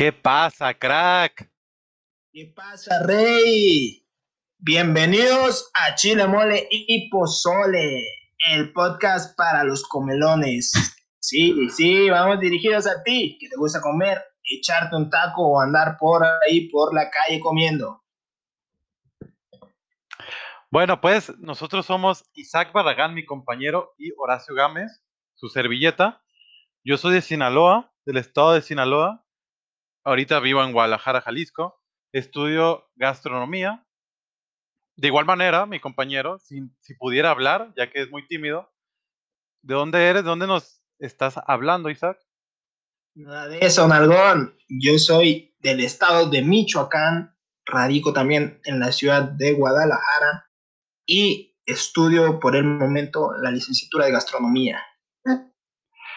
¿Qué pasa, crack? ¿Qué pasa, Rey? Bienvenidos a Chile Mole y Pozole, el podcast para los comelones. Sí, sí, vamos dirigidos a ti, que te gusta comer, echarte un taco o andar por ahí por la calle comiendo. Bueno, pues nosotros somos Isaac Barragán, mi compañero, y Horacio Gámez, su servilleta. Yo soy de Sinaloa, del estado de Sinaloa. Ahorita vivo en Guadalajara, Jalisco. Estudio gastronomía. De igual manera, mi compañero, si, si pudiera hablar, ya que es muy tímido, ¿de dónde eres? ¿De dónde nos estás hablando, Isaac? Nada de eso, Nalgón. Yo soy del estado de Michoacán, radico también en la ciudad de Guadalajara y estudio por el momento la licenciatura de gastronomía.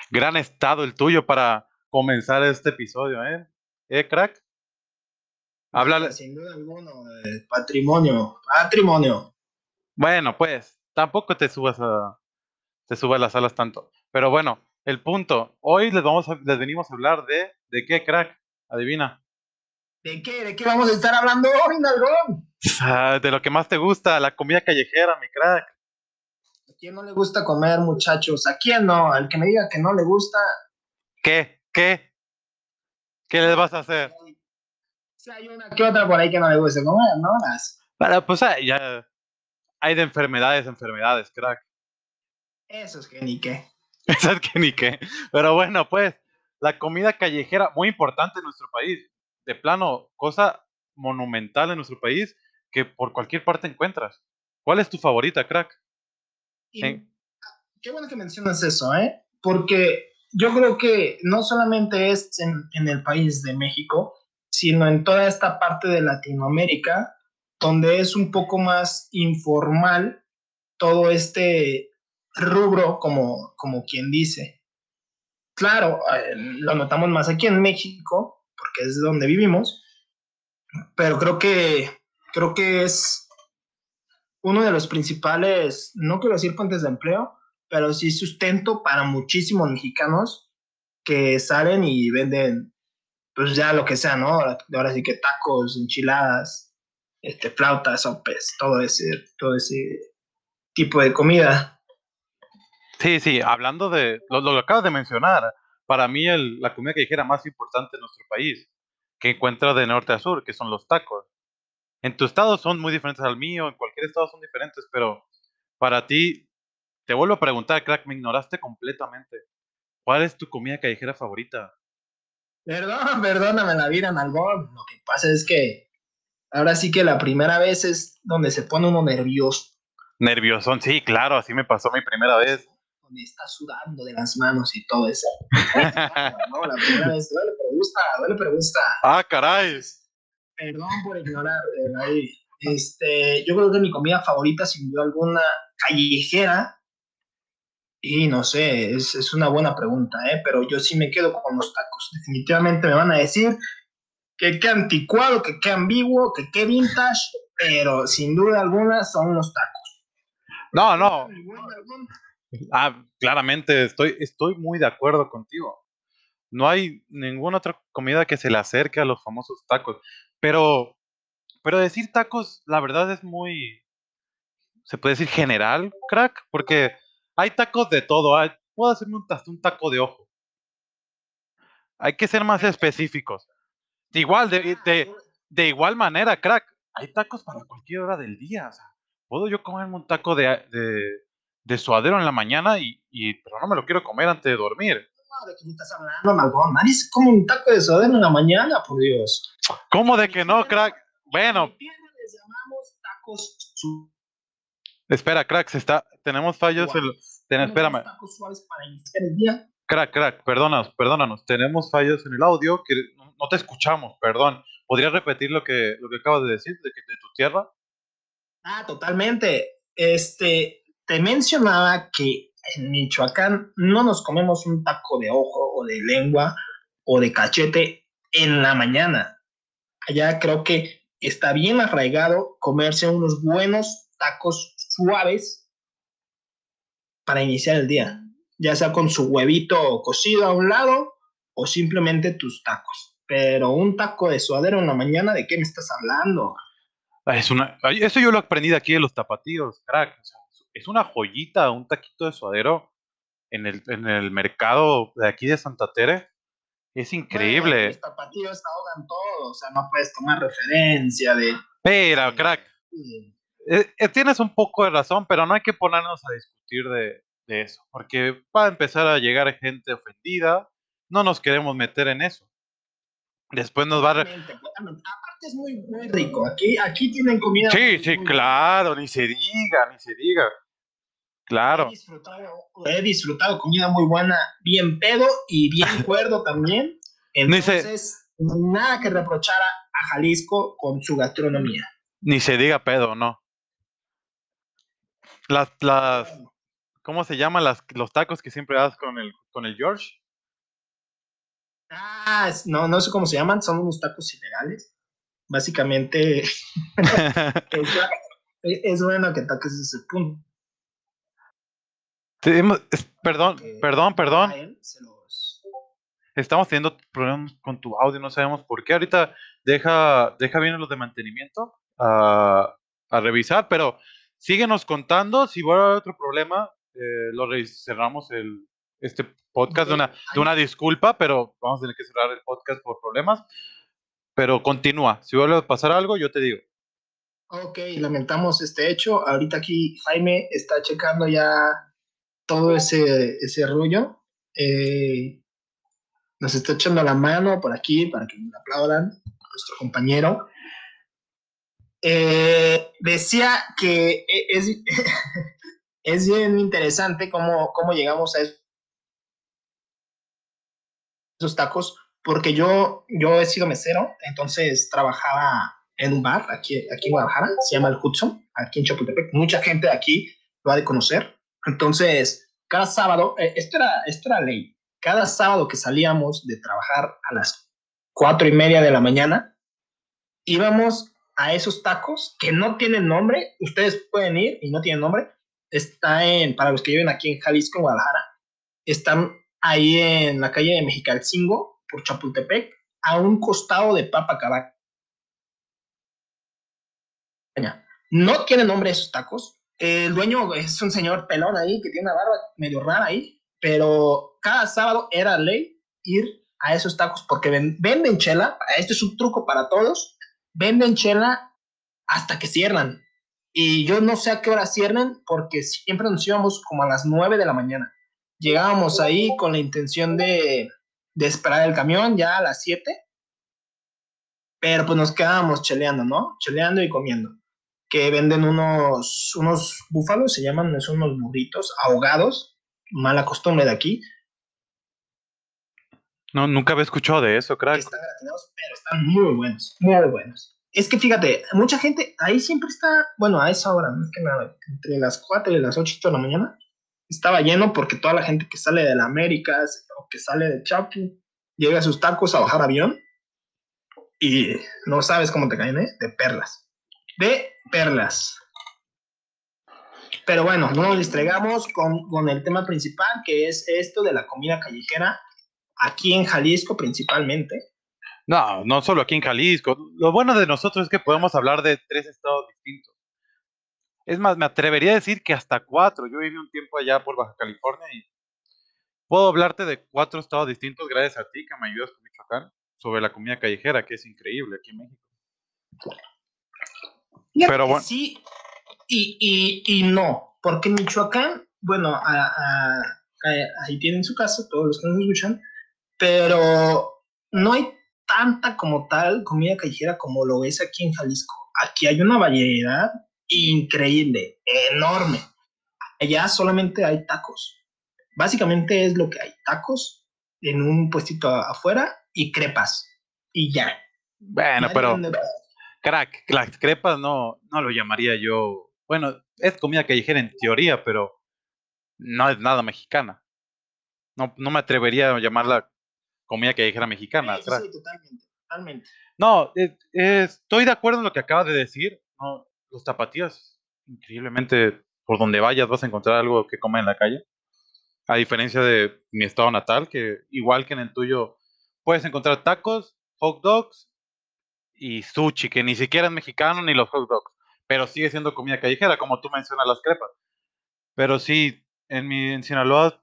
Gran estado el tuyo para comenzar este episodio, ¿eh? ¿Eh, crack? Háblale. Sin duda alguna, eh, patrimonio, patrimonio. Bueno, pues, tampoco te subas a te subas las alas tanto. Pero bueno, el punto. Hoy les vamos a, les venimos a hablar de ¿de qué, crack? Adivina. ¿De qué? ¿De qué vamos a estar hablando hoy, Nalgón? Ah, de lo que más te gusta, la comida callejera, mi crack. ¿A quién no le gusta comer, muchachos? ¿A quién no? Al que me diga que no le gusta, ¿Qué? ¿Qué? ¿Qué les vas a hacer? si hay una que otra por ahí que no le gusta comer, ¿no? Las- Para, pues ah, ya hay de enfermedades, enfermedades, crack. Esos que ni qué. Esas que ni qué. Pero bueno, pues, la comida callejera, muy importante en nuestro país. De plano, cosa monumental en nuestro país que por cualquier parte encuentras. ¿Cuál es tu favorita, crack? Y Sí. Qué bueno que mencionas eso, ¿eh? Porque yo creo que no solamente es en, el país de México, sino en toda esta parte de Latinoamérica, donde es un poco más informal todo este rubro, como, como quien dice. Claro, eh, lo notamos más aquí en México, porque es donde vivimos, pero creo que, creo que es uno de los principales, no quiero decir fuentes de empleo, pero sí sustento para muchísimos mexicanos que salen y venden, pues ya lo que sea, ¿no? Ahora, ahora sí que tacos, enchiladas, este, flautas, sopes, todo ese, todo ese tipo de comida. Sí, sí, hablando de lo, lo que acabas de mencionar, para mí el- la comida callejera más importante en nuestro país, que encuentra de norte a sur, que son los tacos. En tu estado son muy diferentes al mío, en cualquier estado son diferentes, pero para ti, te vuelvo a preguntar, crack, me ignoraste completamente. ¿Cuál es tu comida callejera favorita? Perdón, perdóname la vida, Nalgón. Lo que pasa es que ahora sí que la primera vez es donde se pone uno nervioso, Nerviosón, sí, claro, así me pasó mi primera vez. donde está sudando de las manos y todo eso. No, la primera vez duele, pero gusta, duele, pero gusta. ah, caray. Perdón por ignorar, verdad. Este, yo creo que mi comida favorita, sin duda alguna, callejera. Y no sé, es, es una buena pregunta, ¿eh? pero yo sí me quedo con los tacos. Definitivamente me van a decir que qué anticuado, que qué ambiguo, que qué vintage, pero sin duda alguna son los tacos. No, no. Ah, claramente, estoy, estoy muy de acuerdo contigo. No hay ninguna otra comida que se le acerque a los famosos tacos. Pero, pero decir tacos, la verdad es muy, se puede decir general, crack, porque hay tacos de todo. Hay- puedo hacerme un, un taco de ojo. Hay que ser más específicos. De igual, de, de, de igual manera, crack, hay tacos para cualquier hora del día. o sea, puedo yo comerme un taco de, de, de suadero en la mañana y, y- pero no me lo quiero comer antes de dormir. No, ¿De qué estás hablando, Malgón? Nadie se come un taco de sodero en la mañana, por Dios. ¿Cómo de que no, crack? Bueno, les llamamos tacos su- espera, crack, se está, tenemos fallos. en- suaves. Ten- espérame, Tacos suaves para iniciar el día. crack, crack, perdónanos, perdónanos. Tenemos fallos en el audio que no, no te escuchamos, perdón. ¿Podrías repetir lo que, lo que acabas de decir de, que, de tu tierra? Ah, totalmente. Este, te mencionaba que en Michoacán no nos comemos un taco de ojo o de lengua o de cachete en la mañana. Allá creo que está bien arraigado comerse unos buenos tacos suaves para iniciar el día, ya sea con su huevito cocido a un lado o simplemente tus tacos. pero un taco de suadero en la mañana, ¿de qué me estás hablando? Es una, eso yo lo aprendí de aquí de los tapatíos, crack. es una joyita, un taquito de suadero en el, en el mercado de aquí de Santa Tere. Es increíble. los tapatíos ahogan todo, o sea, no puedes tomar referencia de... Pero, crack, eh, eh, tienes un poco de razón, pero no hay que ponernos a discutir de, de eso, porque va a empezar a llegar gente ofendida, no nos queremos meter en eso. Después nos va a... Aparte es muy, muy rico. Aquí, aquí tienen comida. Sí, sí, claro, ni se diga, ni se diga. Claro. He disfrutado, comida muy buena, bien pedo y bien cuerdo también. Entonces, nada que reprochar a, Jalisco con su gastronomía. Ni se diga pedo, no. Las, las, ¿cómo se llaman las, los tacos que siempre das con el, con el George? Ah, no, no sé cómo se llaman, son unos tacos ilegales. Básicamente, es, bueno que toques ese punto. perdón, perdón, perdón. Estamos teniendo problemas con tu audio, no sabemos por qué. Ahorita deja, deja bien los de mantenimiento a, a revisar, pero síguenos contando. Si va a haber otro problema, eh, lo cerramos el, este podcast de una, de una disculpa, pero vamos a tener que cerrar el podcast por problemas. Pero continúa. Si vuelve a pasar algo, yo te digo. Ok, lamentamos este hecho. Ahorita aquí Jaime está checando ya todo ese, ese rollo. Eh, nos está echando la mano por aquí para que me aplaudan, nuestro compañero. Eh, decía que e, es, es bien interesante cómo, cómo llegamos a esos tacos, porque yo, yo he sido mesero, entonces trabajaba en un bar aquí, aquí en Guadalajara, se llama el Hudson, aquí en Chapultepec. Mucha gente de aquí lo ha de conocer. Entonces, cada sábado, eh, esto, era, esto era ley, cada sábado que salíamos de trabajar a las cuatro y media de la mañana, íbamos a esos tacos que no tienen nombre, ustedes pueden ir y no tienen nombre, está en, para los que viven aquí en Jalisco, en Guadalajara, están ahí en la calle de Mexicalcingo, por Chapultepec, a un costado de Papa Cabaña. No tiene nombre esos tacos. El dueño es un señor pelón ahí que tiene una barba medio rara ahí, pero cada sábado era ley ir a esos tacos porque venden chela. Este es un truco para todos. Venden chela hasta que cierran. Y yo no sé a qué hora cierren porque siempre nos íbamos como a las 9 de la mañana. Llegábamos ahí con la intención de, de esperar el camión ya a las 7. Pero pues nos quedábamos cheleando, ¿no? Cheleando y comiendo. Que venden unos, unos búfalos, se llaman, son unos burritos ahogados. Mala costumbre de aquí. No, nunca había escuchado de eso, crack. Están pero están muy buenos, muy buenos. Es que fíjate, mucha gente ahí siempre está, bueno, a esa hora, es que nada, entre las 4 y las 8 de la mañana, estaba lleno porque toda la gente que sale de la Américas o que sale de Chapu llega a sus tacos a bajar avión y no sabes cómo te caen, ¿eh? De perlas. De perlas. Pero bueno, no nos distraigamos con, con el tema principal, que es esto de la comida callejera, aquí en Jalisco principalmente. No, no solo aquí en Jalisco. Lo bueno de nosotros es que podemos hablar de tres estados distintos. Es más, me atrevería a decir que hasta cuatro. Yo viví un tiempo allá por Baja California y puedo hablarte de cuatro estados distintos gracias a ti que me ayudas con Michoacán sobre la comida callejera, que es increíble aquí en México. Pero bueno. Sí, y, y, y, no, porque Michoacán, bueno, ahí tienen su casa, todos los que nos escuchan, pero no hay tanta como tal comida callejera como lo es aquí en Jalisco. Aquí hay una variedad increíble, enorme. Allá solamente hay tacos. Básicamente es lo que hay, tacos en un puestito afuera y crepas. Y ya. Bueno, pero... Crack, las crepas no, no lo llamaría yo. Bueno, es comida callejera en teoría, pero no es nada mexicana. No, no me atrevería a llamarla comida dijera mexicana. Sí, sí, totalmente, totalmente. No, eh, eh, estoy de acuerdo en lo que acabas de decir. No, los tapatíos, increíblemente, por donde vayas vas a encontrar algo que comer en la calle. A diferencia de mi estado natal, que igual que en el tuyo, puedes encontrar tacos hot dogs y sushi, que ni siquiera es mexicano ni los hot dogs, pero sigue siendo comida callejera, como tú mencionas las crepas. Pero sí, en mi en Sinaloa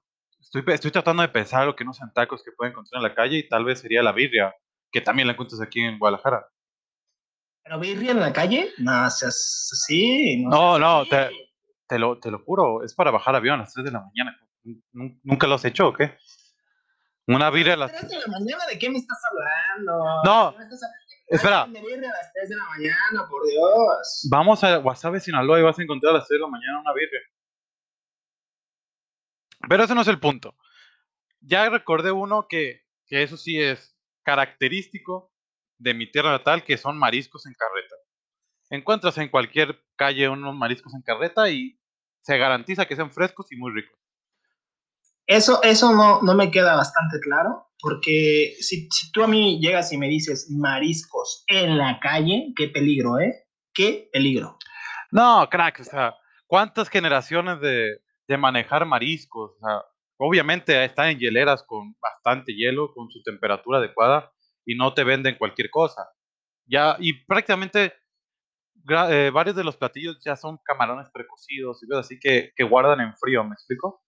estoy, estoy tratando de pensar lo que no sean tacos que pueden encontrar en la calle y tal vez sería la birria, que también la encuentras aquí en Guadalajara. ¿Pero birria en la calle? No, seas así. No, no, te, te, lo, te lo juro, es para bajar avión a las 3 de la mañana. ¿Nunca lo has hecho o qué? Una birria a las 3 de la mañana, ¿de qué me estás hablando? No, espera. birria a las 3 de la mañana, por Dios. Vamos a Guasave, Sinaloa y vas a encontrar a las 3 de la mañana una birria. Pero ese no es el punto. Ya recordé uno que, que eso sí es característico de mi tierra natal, que son mariscos en carreta. Encuentras en cualquier calle unos mariscos en carreta y se garantiza que sean frescos y muy ricos. Eso, eso no, no me queda bastante claro, porque si, si, tú a mí llegas y me dices mariscos en la calle, qué peligro, ¿eh? Qué peligro. No, crack, o sea, ¿cuántas generaciones de, de manejar mariscos? O sea, obviamente están en hieleras con bastante hielo, con su temperatura adecuada, y no te venden cualquier cosa. Ya, y prácticamente eh, varios de los platillos ya son camarones precocidos y así que, que guardan en frío, ¿me explico?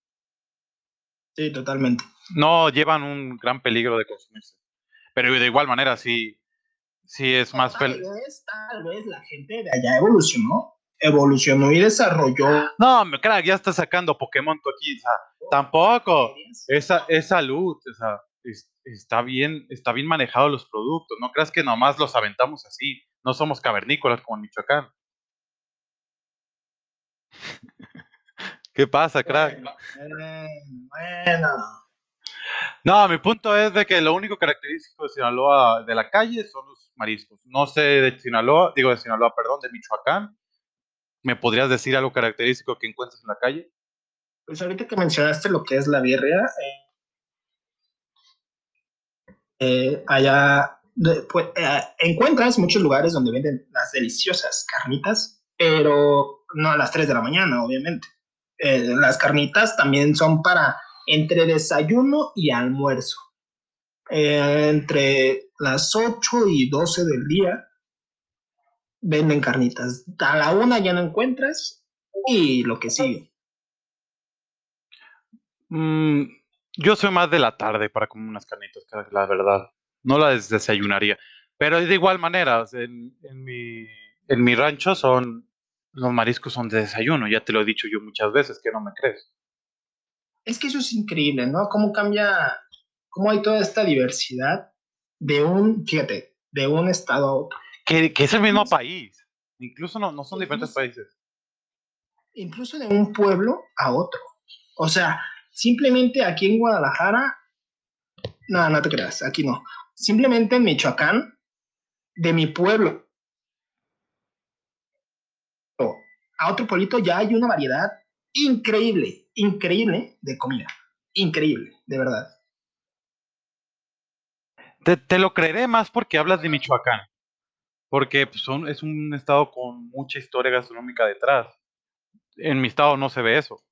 Sí, totalmente. No llevan un gran peligro de consumirse. Pero de igual manera, sí, sí es más... Tal vez, tal vez la gente de allá evolucionó, evolucionó y desarrolló... No, crack, ya está sacando Pokémon tú aquí, o sea, tampoco. Esa, es salud, o sea, está bien, está bien manejado los productos. No creas que nomás los aventamos así. No somos cavernícolas como en Michoacán. ¿Qué pasa, crack? Bueno, No, mi punto es de que lo único característico de Sinaloa de la calle son los mariscos. No sé de Sinaloa, digo de Sinaloa, perdón, de Michoacán. ¿Me podrías decir algo característico que encuentras en la calle? Pues ahorita que mencionaste lo que es la birria, eh, eh, allá pues, eh, encuentras muchos lugares donde venden las deliciosas carnitas, pero no a las 3 de la mañana, obviamente. Las carnitas también son para entre desayuno y almuerzo. Entre las 8 y 12 del día venden carnitas. A la una ya no encuentras y lo que sigue. Mm, yo soy más de la tarde para comer unas carnitas, la verdad. No las desayunaría. Pero de igual manera, en, en, mi, en mi rancho son los mariscos son de desayuno, ya te lo he dicho yo muchas veces, que no me crees. Es que eso es increíble, ¿no? Cómo cambia, cómo hay toda esta diversidad de un, fíjate, de un estado a otro. Que, que es el mismo país, incluso no, no son diferentes países. Incluso de un pueblo a otro. O sea, simplemente aquí en Guadalajara, no, no te creas, aquí no. Simplemente en Michoacán, de mi pueblo a otro pueblito ya hay una variedad increíble, increíble de comida. Increíble, de verdad. Te, lo creeré más porque hablas de Michoacán. Porque pues, son, es un estado con mucha historia gastronómica detrás. En mi estado no se ve eso.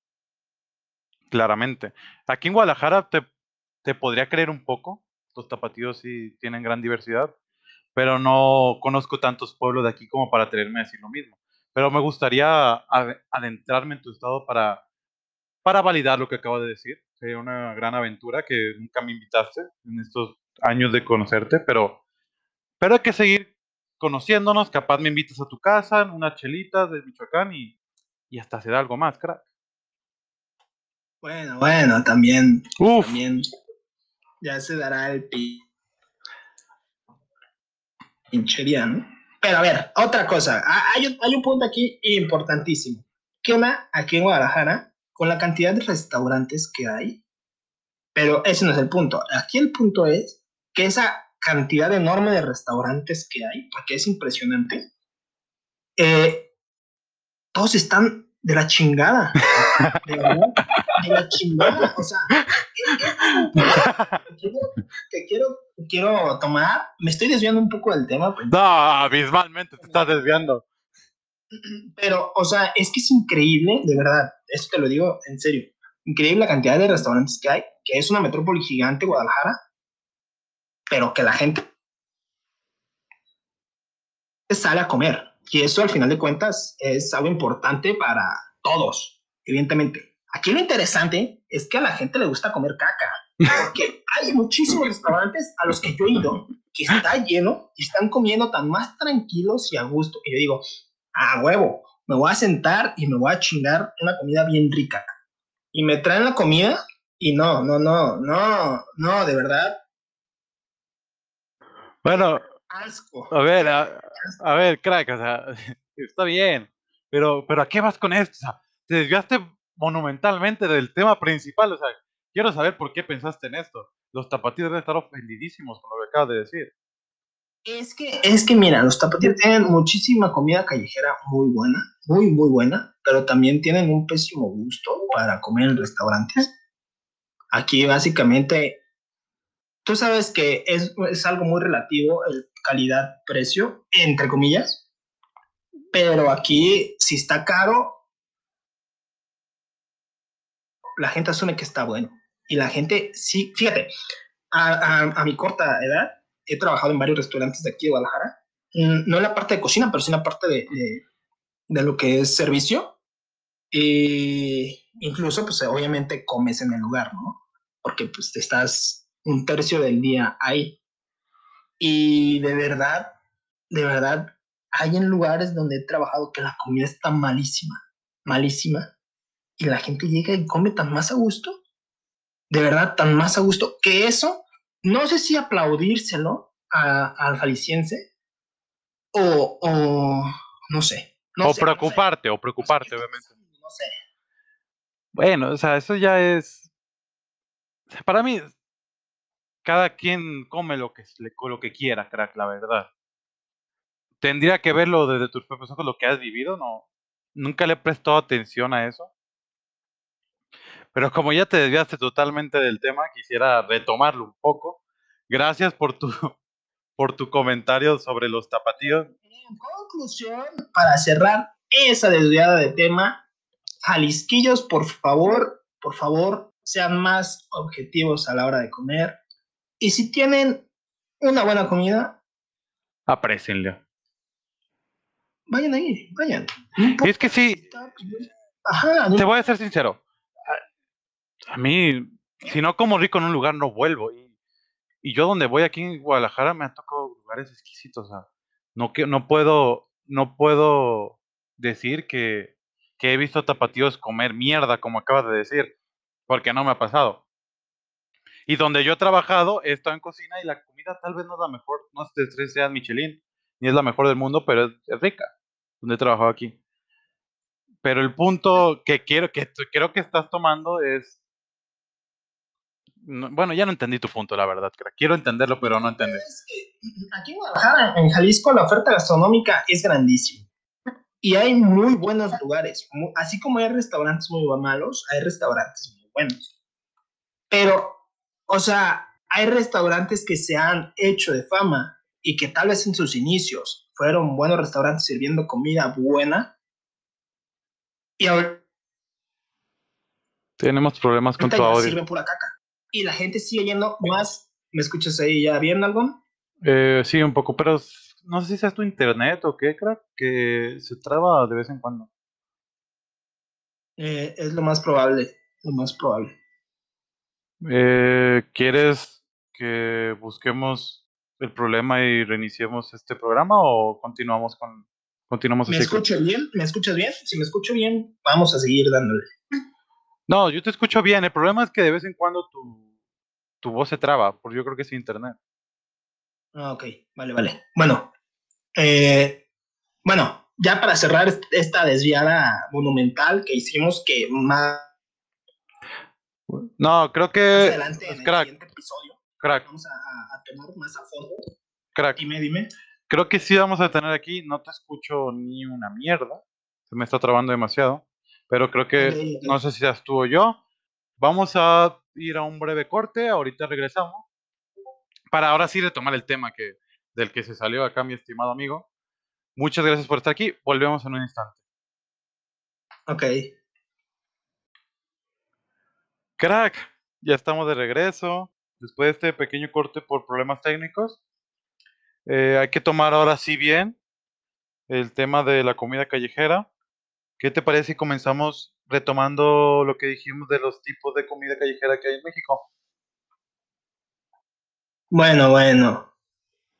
Claramente. Aquí en Guadalajara te, te podría creer un poco. Los tapatíos sí tienen gran diversidad. Pero no conozco tantos pueblos de aquí como para atreverme a decir lo mismo. Pero me gustaría adentrarme en tu estado para, para validar lo que acabo de decir. Sería una gran aventura que nunca me invitaste en estos años de conocerte, pero, pero hay que seguir conociéndonos. Capaz me invitas a tu casa, una chelita de Michoacán y, y hasta se da algo más, crack. Bueno, bueno, también, también ya se dará el pinchería, ¿no? Pero a ver, otra cosa. Hay un, hay un punto aquí importantísimo. ¿Qué onda aquí en Guadalajara con la cantidad de restaurantes que hay? Pero ese no es el punto. Aquí el punto es que esa cantidad enorme de restaurantes que hay, porque es impresionante, eh, todos están de la chingada. De verdad, de la chingada. O sea, que quiero, quiero, tomar. Me estoy desviando un poco del tema. Pues. No, abismalmente te estás desviando. Pero, o sea, es que es increíble, de verdad. Esto te lo digo en serio. Increíble la cantidad de restaurantes que hay, que es una metrópoli gigante, Guadalajara, pero que la gente sale a comer. Y eso al final de cuentas es algo importante para todos, evidentemente. Aquí lo interesante es que a la gente le gusta comer caca, porque hay muchísimos restaurantes a los que yo he ido que está lleno y están comiendo tan más tranquilos y a gusto que yo digo, a huevo, me voy a sentar y me voy a chingar una comida bien rica. Y me traen la comida y no, no, no, no, no, de verdad. Bueno, a ver, a, ver, crack, o sea, está bien, pero, pero ¿a qué vas con esto? O sea, te desviaste monumentalmente del tema principal, o sea, quiero saber por qué pensaste en esto. Los tapatíos deben estar ofendidísimos con lo que acabas de decir. Es que, es que mira, los tapatíos tienen muchísima comida callejera muy buena, muy, muy buena, pero también tienen un pésimo gusto para comer en restaurantes. Aquí básicamente, tú sabes que es, es algo muy relativo el calidad-precio, entre comillas, pero aquí si está caro, la gente asume que está bueno. Y la gente, sí, fíjate, a, mi corta edad, he trabajado en varios restaurantes de aquí de Guadalajara, mm, no en la parte de cocina, pero sí en la parte de, de, lo que es servicio. Y incluso, pues obviamente comes en el lugar, ¿no? Porque pues estás un tercio del día ahí. Y de verdad, de verdad, hay en lugares donde he trabajado que la comida está malísima, malísima. Y la gente llega y come tan más a gusto, de verdad, tan más a gusto, que eso, no sé si aplaudírselo al jalisciense o, o no sé. o preocuparte, o preocuparte, obviamente. No sé. Bueno, o sea, eso ya es. Para mí, cada quien come lo que, lo que quiera, crack, la verdad. Tendría que verlo desde tus propios ojos, lo que has vivido, no. Nunca le he prestado atención a eso. Pero como ya te desviaste totalmente del tema, quisiera retomarlo un poco. Gracias por tu, por tu comentario sobre los tapatíos. En conclusión, para cerrar esa desviada de tema, Jalisquillos, por favor, por favor, sean más objetivos a la hora de comer. Y si tienen una buena comida, aprecienlo. Vayan ahí, vayan. es que sí. te voy a ser sincero. A, mí, si no como rico en un lugar, no vuelvo. Y, y, yo donde voy aquí en Guadalajara me han tocado lugares exquisitos. O sea, no, que, no, puedo, no puedo decir que, que he visto tapatíos comer mierda, como acabas de decir, porque no me ha pasado. Y donde yo he trabajado, he estado en cocina y la comida tal vez no es la mejor, no sé si sea Michelin, ni es la mejor del mundo, pero es, rica, donde he trabajado aquí. Pero el punto que quiero que creo que estás tomando es bueno, ya no entendí tu punto, la verdad. Quiero entenderlo, pero no entendí. aquí en Guadalajara, en Jalisco, la oferta gastronómica es grandísima. Y hay muy buenos lugares. Así como hay restaurantes muy malos, hay restaurantes muy buenos. Pero o sea, hay restaurantes que se han hecho de fama y que tal vez en sus inicios fueron buenos restaurantes sirviendo comida buena. Y ahora... Tenemos problemas con tu audio. Sirven pura caca. Y la gente sigue yendo más. ¿Me escuchas ahí ya bien algo? Eh, sí, un poco, pero no sé si es tu internet o qué, crack, que se traba de vez en cuando. Eh, es lo más probable, lo más probable. Eh, ¿Quieres que busquemos el problema y reiniciemos este programa o continuamos con continuamos ¿Me escuchas bien? ¿Me escuchas bien? Si me escucho bien, vamos a seguir dándole. No, yo te escucho bien. El problema es que de vez en cuando tu, tu voz se traba, porque yo creo que es internet. Ah, ok, vale, vale. Bueno, eh, bueno, ya para cerrar esta desviada monumental que hicimos, que más no, creo que. adelante, en crack. el episodio. Crack. Vamos a, a, tomar más a fondo. Crack. Dime, dime. Creo que sí vamos a tener aquí. No te escucho ni una mierda. Se me está trabando demasiado. Pero creo que. No sé si seas tú o yo. Vamos a ir a un breve corte. Ahorita regresamos. Para ahora sí retomar el tema que, del que se salió acá, mi estimado amigo. Muchas gracias por estar aquí. Volvemos en un instante. Ok. Crack, ya estamos de regreso. Después de este pequeño corte por problemas técnicos. Eh, hay que tomar ahora sí bien el tema de la comida callejera. ¿Qué te parece si comenzamos retomando lo que dijimos de los tipos de comida callejera que hay en México? Bueno, bueno.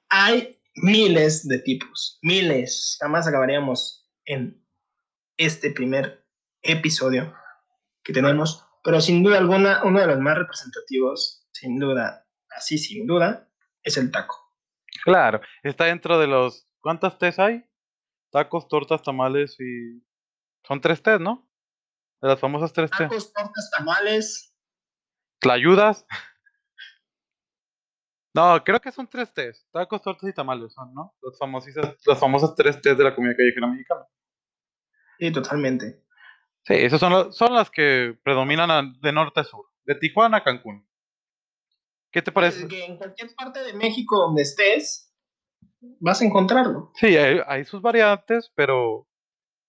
Hay miles de tipos, miles. Jamás acabaríamos en este primer episodio que tenemos, pero sin duda alguna, uno de los más representativos, sin duda, así sin duda, es el taco. Claro, está dentro de los... ¿Cuántas tés hay? Tacos, tortas, tamales y... Son tres tés, ¿no? De las famosas tres tés. Tacos, tortas, tamales. ¿Tlayudas? No, creo que son tres tés. Tacos, tortas y tamales son, ¿no? Las famosas, las famosas tres tés de la comida callejera mexicana. Sí, totalmente. Sí, esas son, son las que predominan de norte a sur. De Tijuana a Cancún. ¿Qué te parece? Que en cualquier parte de México donde estés, vas a encontrarlo. Sí, hay, sus variantes, pero,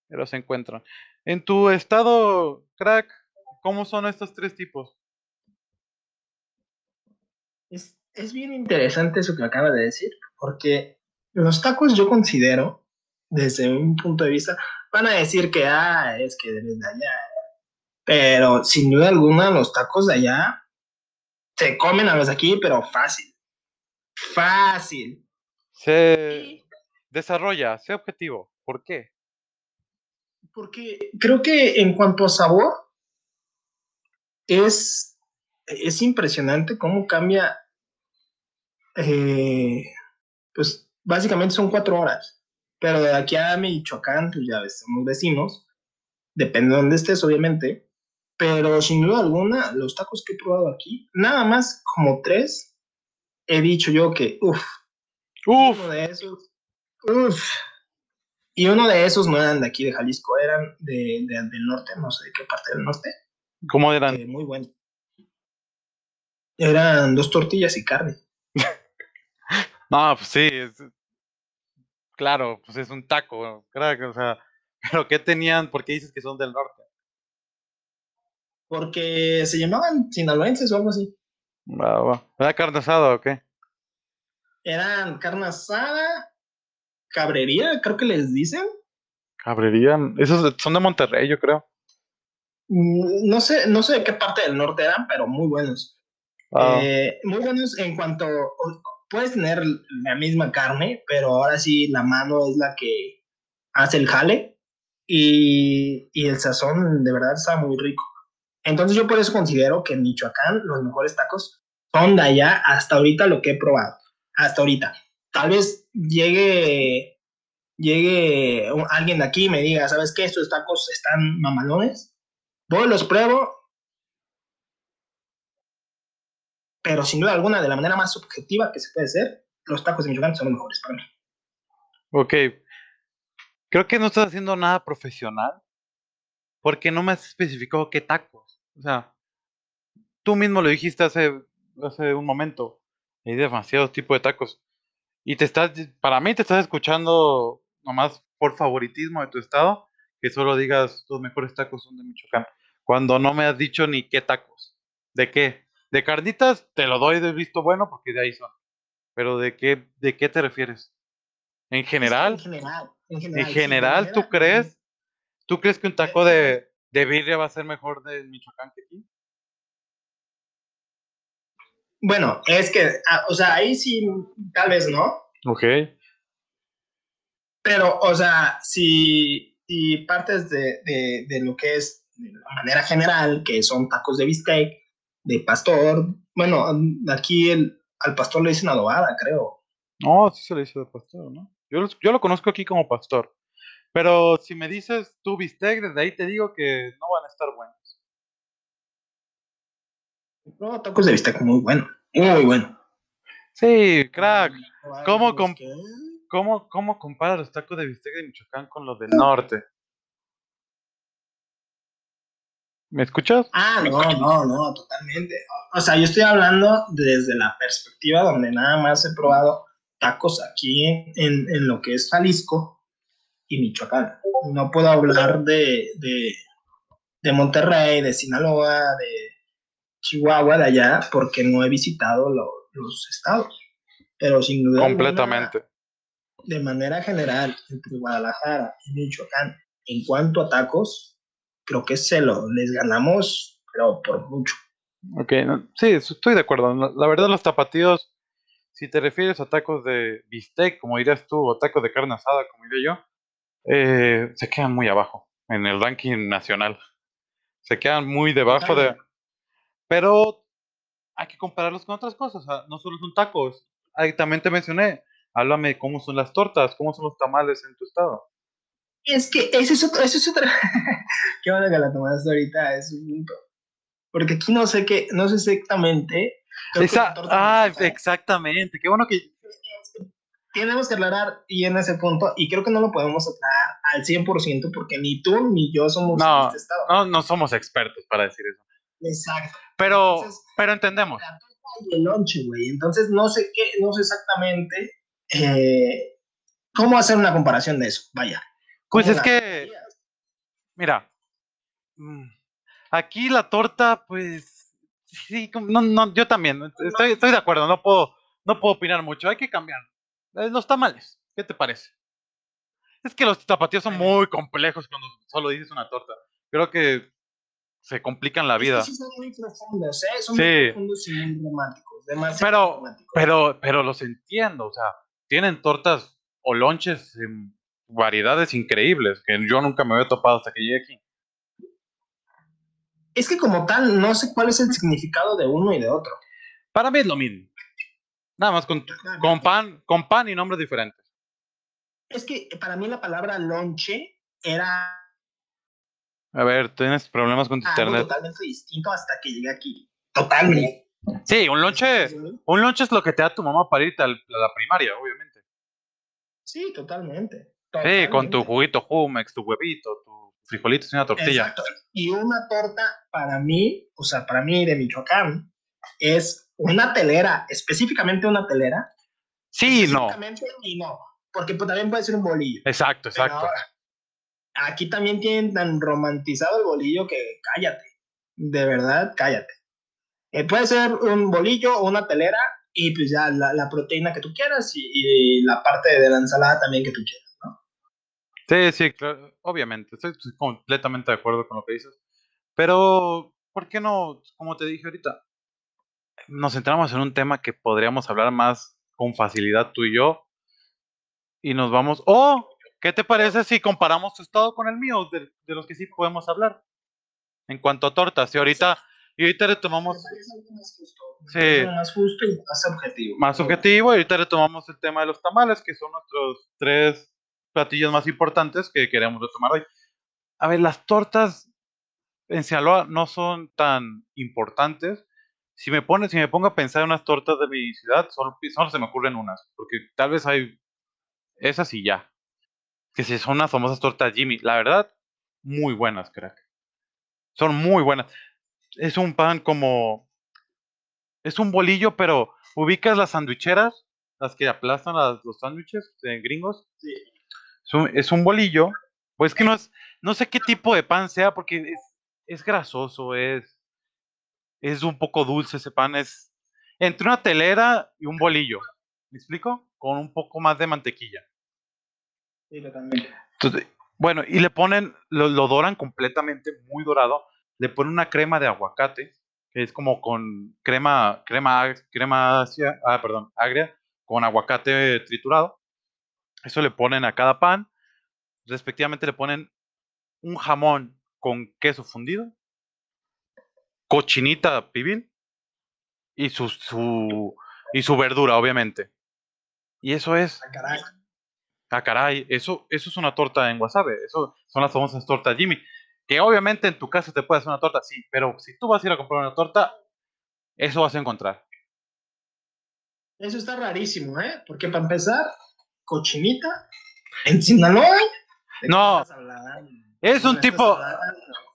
pero se encuentran. En tu estado, crack, ¿cómo son estos tres tipos? Es, es bien interesante eso que acaba de decir, porque los tacos yo considero, desde un punto de vista, van a decir que, ah, es que de allá. Pero sin duda alguna, los tacos de allá se comen a los aquí, pero fácil. Fácil. Se desarrolla, sé objetivo. ¿Por qué? Porque creo que en cuanto a sabor, es, es impresionante cómo cambia eh, pues básicamente son cuatro horas. Pero de aquí a Michoacán, pues ya ves, somos vecinos. Depende de dónde estés, obviamente. Pero sin duda alguna, los tacos que he probado aquí, nada más como tres, he dicho yo que, uff. Uf. Uno de esos, uff. Y uno de esos no eran de aquí de Jalisco, eran de, del norte, no sé de qué parte del norte. ¿Cómo eran? Eh, muy bueno. Eran dos tortillas y carne. No, pues sí, claro, pues es un taco, claro, o sea, pero ¿qué tenían? ¿Por qué dices que son del norte? Porque se llamaban sinaloenses o algo así. ¿Era carne asada o qué? Eran carne asada, cabrería, creo que les dicen. Cabrería, esos son de Monterrey, yo creo. Mm, no sé, no sé de qué parte del norte eran, pero muy buenos. Ah. Eh, muy buenos en cuanto, puedes tener la misma carne, pero ahora sí la mano es la que hace el jale y, el sazón de verdad está muy rico. Entonces yo por eso considero que en Michoacán los mejores tacos son de allá hasta ahorita lo que he probado. Hasta ahorita. Tal vez llegue, llegue alguien de aquí y me diga, ¿sabes qué? Estos tacos están mamalones. Voy, los pruebo pero sin duda alguna, de la manera más subjetiva que se puede ser, los tacos de Michoacán son los mejores para mí. Ok. Creo que no estás haciendo nada profesional porque no me has especificado qué tacos. O sea, tú mismo lo dijiste hace, hace un momento. Hay demasiados tipos de tacos. Y te estás, para mí te estás escuchando nomás por favoritismo de tu estado, que solo digas los mejores tacos son de Michoacán. Cuando no me has dicho ni qué tacos. ¿De qué? De carnitas te lo doy de visto bueno porque de ahí son. Pero ¿de qué, de qué te refieres? ¿En general? En general. En general, ¿tú crees? ¿Tú crees que un taco de, de birria va a ser mejor de Michoacán que aquí? Bueno, es que, ah, o sea, ahí sí, tal vez no. Ok. Pero, o sea, si, si partes de, de, de lo que es de la manera general, que son tacos de bistec, de pastor. Bueno, aquí el, al pastor le dicen adobada, creo. No, sí se le dice de pastor, ¿no? Yo, yo lo conozco aquí como pastor. Pero si me dices tú bistec, desde ahí te digo que no van a estar buenos. No, tacos de bistec muy bueno, muy bueno. Sí, crack. ¿Cómo, ¿cómo, ¿Cómo comparas los tacos de bistec de Michoacán con los del norte? ¿Me escuchas? Ah, no, no, no, totalmente. O sea, yo estoy hablando desde la perspectiva donde nada más he probado tacos aquí en, en lo que es Jalisco y Michoacán. No puedo hablar de, de, de Monterrey, de Sinaloa, de Chihuahua, de allá, porque no he visitado los estados. Pero sin duda. Completamente. de manera general entre Guadalajara y Michoacán, en cuanto a tacos, creo que se lo les ganamos, pero por mucho. Ok, sí, estoy de acuerdo. La verdad, los tapatíos, si te refieres a tacos de bistec, como dirías tú, o tacos de carne asada, como diría yo, eh, se quedan muy abajo en el ranking nacional. Se quedan muy debajo de... Pero hay que compararlos con otras cosas. no solo son tacos. Ahí también te mencioné. Háblame cómo son las tortas, cómo son los tamales en tu estado. Es que ese es otro, eso es otra. Qué bueno que la tomaste ahorita, es un punto. Porque aquí no sé qué, no sé exactamente. ah, exactamente. Qué bueno que. Tenemos que aclarar y en ese punto, y creo que no lo podemos aclarar al 100% porque ni tú ni yo somos no, este estado. No, no somos expertos para decir eso. Exacto. Pero, pero entendemos. el lonche, güey. Entonces no sé qué, no sé exactamente eh, cómo hacer una comparación de eso. Vaya. Pues es que, mira, aquí la torta, pues, sí, no, no, yo también, estoy, estoy de acuerdo, no puedo, no puedo opinar mucho, hay que cambiar. Eh, los tamales, ¿qué te parece? Es que los tapatíos son muy complejos cuando solo dices una torta. Creo que se complican la vida. sí son muy profundos, ¿eh? Son muy profundos y muy dramáticos. Pero, pero, pero los entiendo, o sea, tienen tortas o lonches en variedades increíbles que yo nunca me había topado hasta que llegué aquí. Es que como tal, no sé cuál es el significado de uno y de otro. Para mí es lo mismo. Nada más con, con pan, con pan y nombres diferentes. Es que para mí la palabra lonche era. A ver, tienes problemas con tu internet. Totalmente distinto hasta que llegué aquí. Totalmente. Sí, un lonche, un lonche es lo que te da tu mamá para irte a la primaria, obviamente. Sí, totalmente. Sí, con tu juguito Jumex, tu huevito, tu frijolito y una tortilla. Exacto. Y una torta para mí, o sea, para mí de Michoacán, es una telera, específicamente una telera. Sí, no. Y no, porque pues, también puede ser un bolillo. Exacto, exacto. aquí también tienen tan romantizado el bolillo que cállate. De verdad, cállate. Eh, puede ser un bolillo o una telera y pues ya la, proteína que tú quieras y, la parte de la ensalada también que tú quieras. Sí, sí, claro, obviamente, estoy completamente de acuerdo con lo que dices, pero ¿por qué no, como te dije ahorita, nos centramos en un tema que podríamos hablar más con facilidad tú y yo y nos vamos, oh, ¿qué te parece si comparamos tu estado con el mío, de, de los que sí podemos hablar? En cuanto a tortas, y ahorita y ahorita retomamos. Sí. Más justo y más objetivo. Más objetivo. Y ahorita retomamos el tema de los tamales, que son nuestros tres platillos más importantes que queremos retomar hoy. A ver, las tortas en Sinaloa no son tan importantes. Si me pone, si me pongo a pensar en unas tortas de mi ciudad, solo, se me ocurren unas, porque tal vez hay esas y ya. Que si son unas famosas tortas Jimmy, la verdad, muy buenas, crack. Son muy buenas es un pan como. Es un bolillo, pero ubicas las sandwicheras, las que aplastan los sándwiches gringos. Sí. Es un, bolillo. Pues que no es. No sé qué tipo de pan sea, porque es, es grasoso, es. Es un poco dulce ese pan. Es entre una telera y un bolillo. ¿Me explico? Con un poco más de mantequilla. Sí, totalmente. bueno, y le ponen, lo, lo doran completamente, muy dorado le ponen una crema de aguacate, que es como con crema, crema, crema, ah, perdón, agria, con aguacate triturado. Eso le ponen a cada pan. Respectivamente le ponen un jamón con queso fundido, cochinita pibil y su, su, y su verdura, obviamente. Y eso es. Ah, caray. Ah, caray. Eso, eso es una torta en wasabi. Eso son las famosas tortas Jimmy. Que obviamente en tu casa te puede hacer una torta, sí, pero si tú vas a ir a comprar una torta, eso vas a encontrar. Eso está rarísimo, ¿eh? Porque para empezar, cochinita en Sinaloa. No, es un tipo,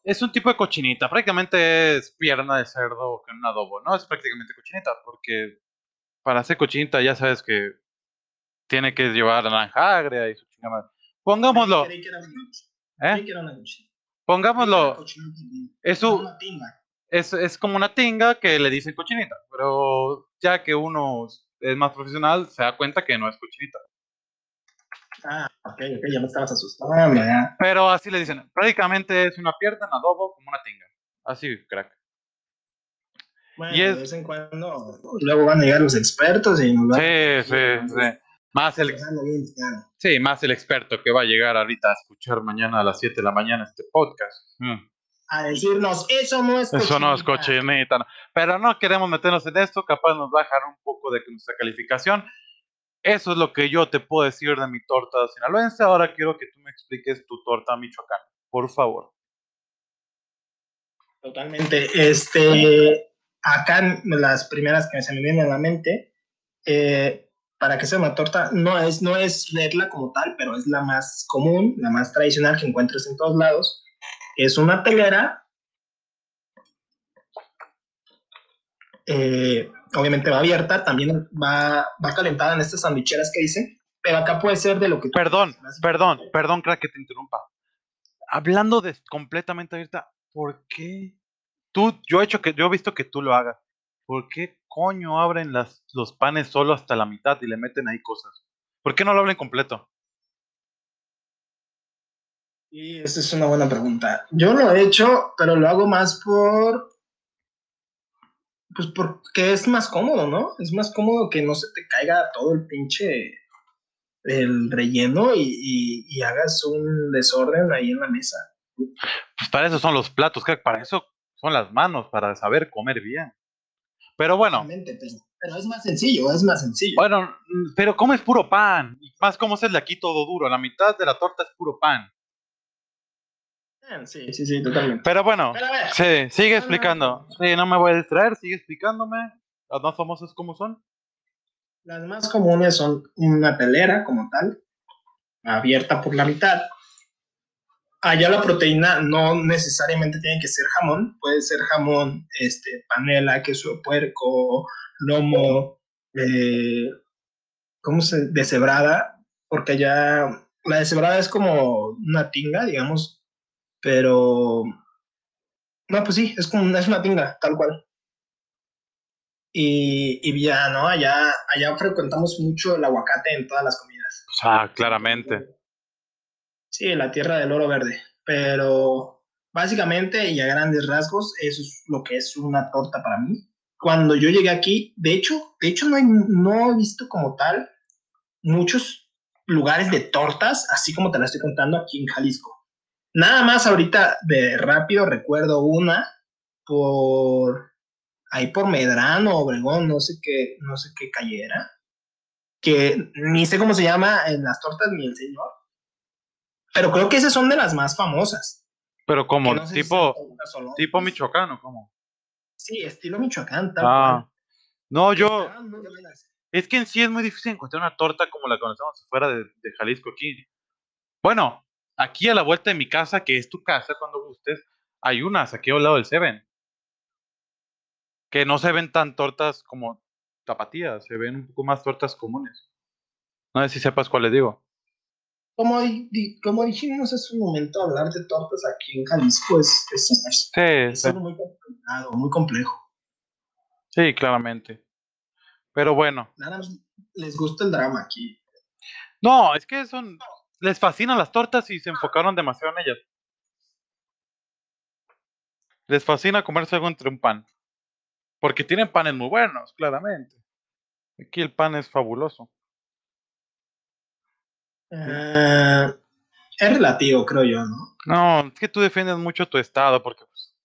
es un tipo de cochinita. Prácticamente es pierna de cerdo con un adobo, ¿no? Es prácticamente cochinita, porque para hacer cochinita ya sabes que tiene que llevar naranja agria y su chingada. Pongámoslo. ¿Eh? Pongámoslo. Es, es, es como una tinga que le dicen cochinita, pero ya que uno es más profesional, se da cuenta que no es cochinita. Ah, ok, ok, ya me estabas asustando, ya. Pero así le dicen, prácticamente es una pierna en adobo como una tinga. Así, crack. Bueno, Y es- de vez en cuando, luego van a llegar los expertos y nos van Sí, sí, sí. Más a el, claro. sí, más el experto que va a llegar ahorita a escuchar mañana a las 7 de la mañana este podcast. Mm. A decirnos, eso no es Eso no es cochinita". cochinita. Pero no queremos meternos en esto, capaz nos a bajar un poco de nuestra calificación. Eso es lo que yo te puedo decir de mi torta sinaloense. Ahora quiero que tú me expliques tu torta michoacana, por favor. Totalmente. Este, acá las primeras que se me vienen a la mente, eh, para que sea una torta, no es, no es regla como tal, pero es la más común, la más tradicional que encuentres en todos lados. Es una telera. eh, obviamente va abierta, también va, va calentada en estas sandwicheras que dicen, pero acá puede ser de lo que tú Perdón, quieras. perdón, perdón, crack, que te interrumpa. Hablando de completamente abierta, ¿por qué? Tú, yo he hecho que, yo he visto que tú lo hagas. ¿Por qué coño abren las, los panes solo hasta la mitad y le meten ahí cosas? ¿Por qué no lo abren completo? Y esa es una buena pregunta. Yo lo he hecho, pero lo hago más por. Pues porque es más cómodo, ¿no? Es más cómodo que no se te caiga todo el pinche. el relleno y, y- y hagas un desorden ahí en la mesa. Pues para eso son los platos, crack, para eso son las manos, para saber comer bien. Pero bueno, pero, pero es más sencillo, es más sencillo. bueno, pero comes puro pan. Y más como es de aquí todo duro. La mitad de la torta es puro pan. Sí, sí, sí, totalmente. Pero bueno, Pero sí, sigue no, explicando. Sí, no me voy a distraer, sigue explicándome. Las más famosas como son. las más comunes son una telera como tal, abierta por la mitad. Allá la proteína no necesariamente tiene que ser jamón, puede ser jamón, este, panela, queso de puerco, lomo, eh, ¿cómo se? Deshebrada, porque allá la deshebrada es como una tinga, digamos, pero no, pues sí, es como es una tinga, tal cual. Y, y ya, ¿no? Allá, allá frecuentamos mucho el aguacate en todas las comidas. Sea, claramente. Sí, la tierra del oro verde. Pero básicamente y a grandes rasgos, eso es lo que es una torta para mí. Cuando yo llegué aquí, de hecho, de hecho no, hay- no he visto como tal muchos lugares de tortas, así como te la estoy contando aquí en Jalisco. Nada más ahorita de rápido recuerdo una por ahí por Medrano, Obregón, no sé qué, no sé qué calle era, que ni sé cómo se llama en las tortas ni el señor, pero creo que esas son de las más famosas. Pero como no sé si tipo, tipo michoacano, como. Sí, estilo Michoacán, tal Ah. No, yo. Es que en sí es muy difícil encontrar una torta como la conocemos fuera de, de Jalisco aquí. Bueno, aquí a la vuelta de mi casa, que es tu casa cuando gustes, hay unas aquí al lado del Seven. Que no se ven tan tortas como tapatías, se ven un poco más tortas comunes. No sé si sepas cuál les digo. Como, di- como dijimos hace un momento, hablar de tortas aquí en Jalisco es, es, es- Sí, es sí, algo muy complicado, muy complejo. sí, claramente. Pero bueno, Nada más les gusta el drama aquí. no, es que son. Les fascinan las tortas y se enfocaron demasiado en ellas. Les fascina comerse algo entre un pan. Porque tienen panes muy buenos, claramente. Aquí el pan es fabuloso. Eh, es relativo, creo yo, ¿no? No, es que tú defiendes mucho tu estado, porque pues,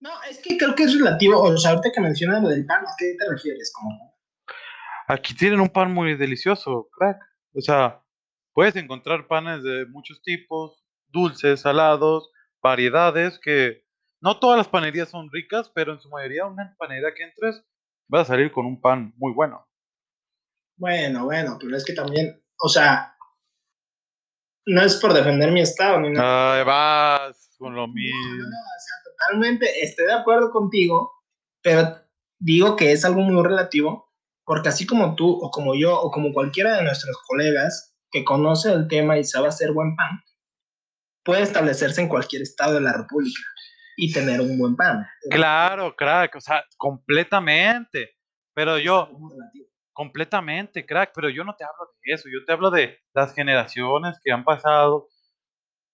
No, es que creo que es relativo. O sea, ahorita que mencionas lo del pan, ¿a qué te refieres? Como, aquí tienen un pan muy delicioso, crack. O sea, puedes encontrar panes de muchos tipos, dulces, salados, variedades, que no todas las panerías son ricas, pero en su mayoría una panadería que entres vas a salir con un pan muy bueno. bueno, bueno, pero es que también, o sea, no es por defender mi estado ni nada. Ay, vas con lo No, mismo. no, no, o sea, totalmente estoy de acuerdo contigo, pero digo que es algo muy relativo, porque así como tú, o como yo, o como cualquiera de nuestros colegas que conoce el tema y sabe hacer buen pan, puede establecerse en cualquier estado de la República y tener un buen pan. Claro, crack, o sea, completamente. Pero yo. Completamente, crack, pero yo no te hablo de eso, yo te hablo de las generaciones que han pasado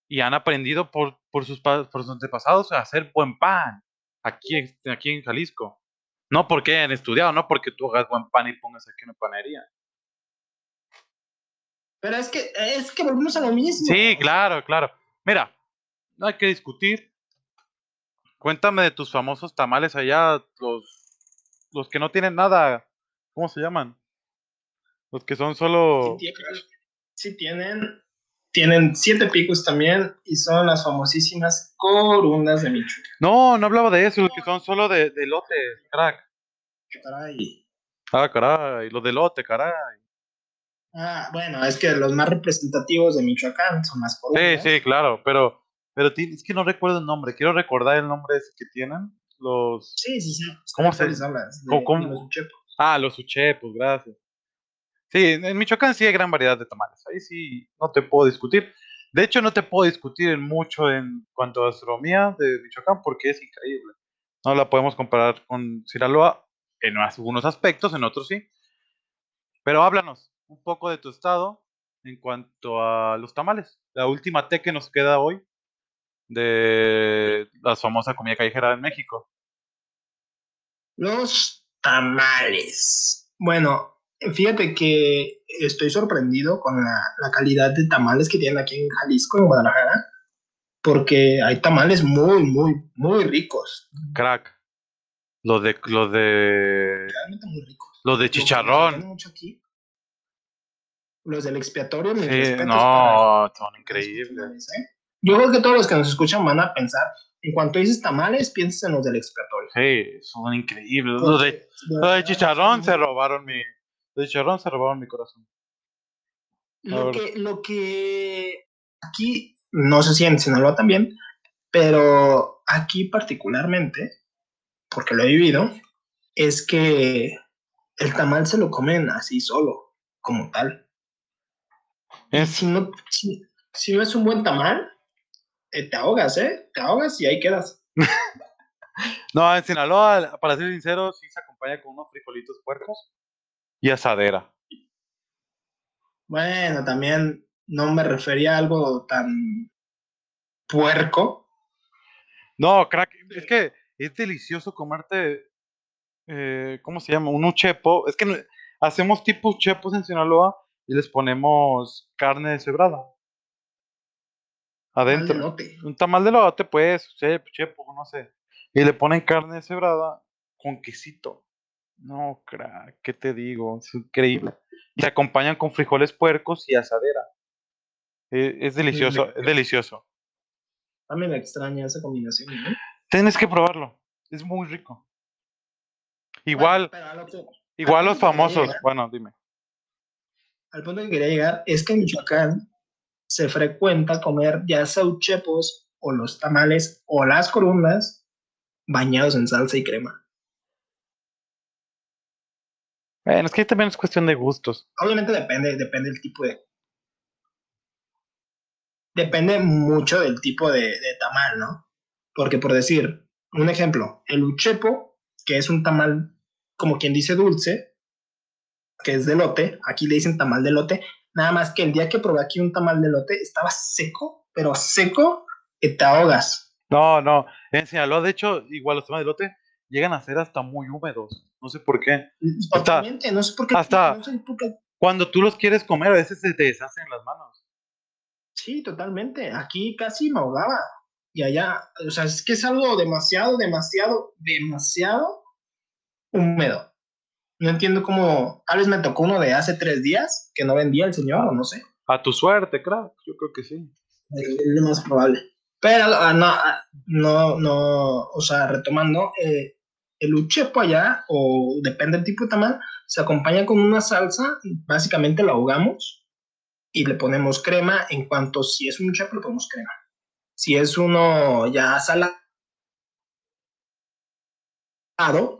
y han aprendido por, por, sus, por sus antepasados a hacer buen pan aquí, aquí en Jalisco. No porque hayan estudiado, no porque tú hagas buen pan y pongas aquí una panería. Pero es que, es que volvemos a lo mismo. Sí, claro, claro. Mira, no hay que discutir. Cuéntame de tus famosos tamales allá, los, los que no tienen nada ¿Cómo se llaman? Los que son solo. Sí, tienen. Tienen siete picos también y son las famosísimas corundas de Michoacán. No, no hablaba de eso, los que son solo de, de lote, crack. Caray. Ah, caray, los de lote, caray. Ah, bueno, es que los más representativos de Michoacán son las corundas. Sí, sí, claro, pero, pero es que no recuerdo el nombre. Quiero recordar el nombre ese que tienen. Los. Sí, sí, sí. ¿Cómo se llama? ¿Cómo? Ah, los uchepos, gracias. Sí, en Michoacán sí hay gran variedad de tamales. Ahí sí no te puedo discutir. De hecho, no te puedo discutir mucho en cuanto a astronomía de Michoacán porque es increíble. No la podemos comparar con Sinaloa en algunos aspectos, en otros sí. Pero háblanos un poco de tu estado en cuanto a los tamales. La última T que nos queda hoy de la famosa comida callejera en México. Los tamales. Bueno, fíjate que estoy sorprendido con la, calidad de tamales que tienen aquí en Jalisco, en Guadalajara, porque hay tamales muy, muy, muy ricos. Crack. Los de, los de. Realmente muy ricos. Los de chicharrón. Los del expiatorio. Sí, no, son increíbles. ¿eh? Yo creo que todos los que nos escuchan van a pensar, en cuanto dices tamales, piensas en los del expiatorio. Sí, son increíbles. Los de, de chicharrón se robaron mi. Los de chicharrón se robaron mi corazón. Lo que, lo que aquí, no sé si en Sinaloa también, pero aquí particularmente, porque lo he vivido, es que el tamal se lo comen así solo, como tal. Si, no, si no es un buen tamal, eh, te ahogas, ¿eh? Te ahogas y ahí quedas. no, en Sinaloa, para ser sincero, sí se acompaña con unos frijolitos puercos y asadera. Bueno, también no me refería a algo tan puerco. No, crack, es que es delicioso comerte, eh, ¿cómo se llama? Un uchepo. Es que hacemos tipo uchepos en Sinaloa y les ponemos carne deshebrada. Adentro. Un tamal de lote, pues, chepo, no sé. Y le ponen carne deshebrada con quesito. No, crack, ¿qué te digo? Es increíble. Y se acompañan con frijoles puercos y asadera. E, es, delicioso, es delicioso. A mí me extraña esa combinación. Tienes que probarlo. Es muy rico. Igual, igual los famosos. Bueno, dime. Al punto que quería llegar es que en Michoacán se frecuenta comer ya sea uchepos o los tamales o las corundas bañados en salsa y crema. Bueno, es que también es cuestión de gustos. Obviamente depende, depende del tipo de. Depende mucho del tipo de, de tamal, ¿no? Porque por decir, un ejemplo, el uchepo, que es un tamal, como quien dice dulce, que es de lote, aquí le dicen tamal de lote, Nada más que el día que probé aquí un tamal de lote estaba seco, pero seco que te ahogas. No, no. En Sinaloa, de hecho, igual los tamales de lote llegan a ser hasta muy húmedos. No sé por qué. Totalmente, no sé por qué. Hasta cuando tú los quieres comer, a veces se te deshacen las manos. Sí, totalmente. Aquí casi me ahogaba. Y allá, o sea, es que es algo demasiado, demasiado, demasiado húmedo. No entiendo cómo. Tal vez me tocó uno de hace tres días que no vendía el señor, o no sé. A tu suerte, claro. Yo creo que sí. Es lo más probable. Pero ah, no, ah, no, no, o sea, retomando, eh, el uchepo allá, o depende del tipo de tamal, se acompaña con una salsa, básicamente lo ahogamos y le ponemos crema. En cuanto si es un uchepo, le ponemos crema. Si es uno ya salado,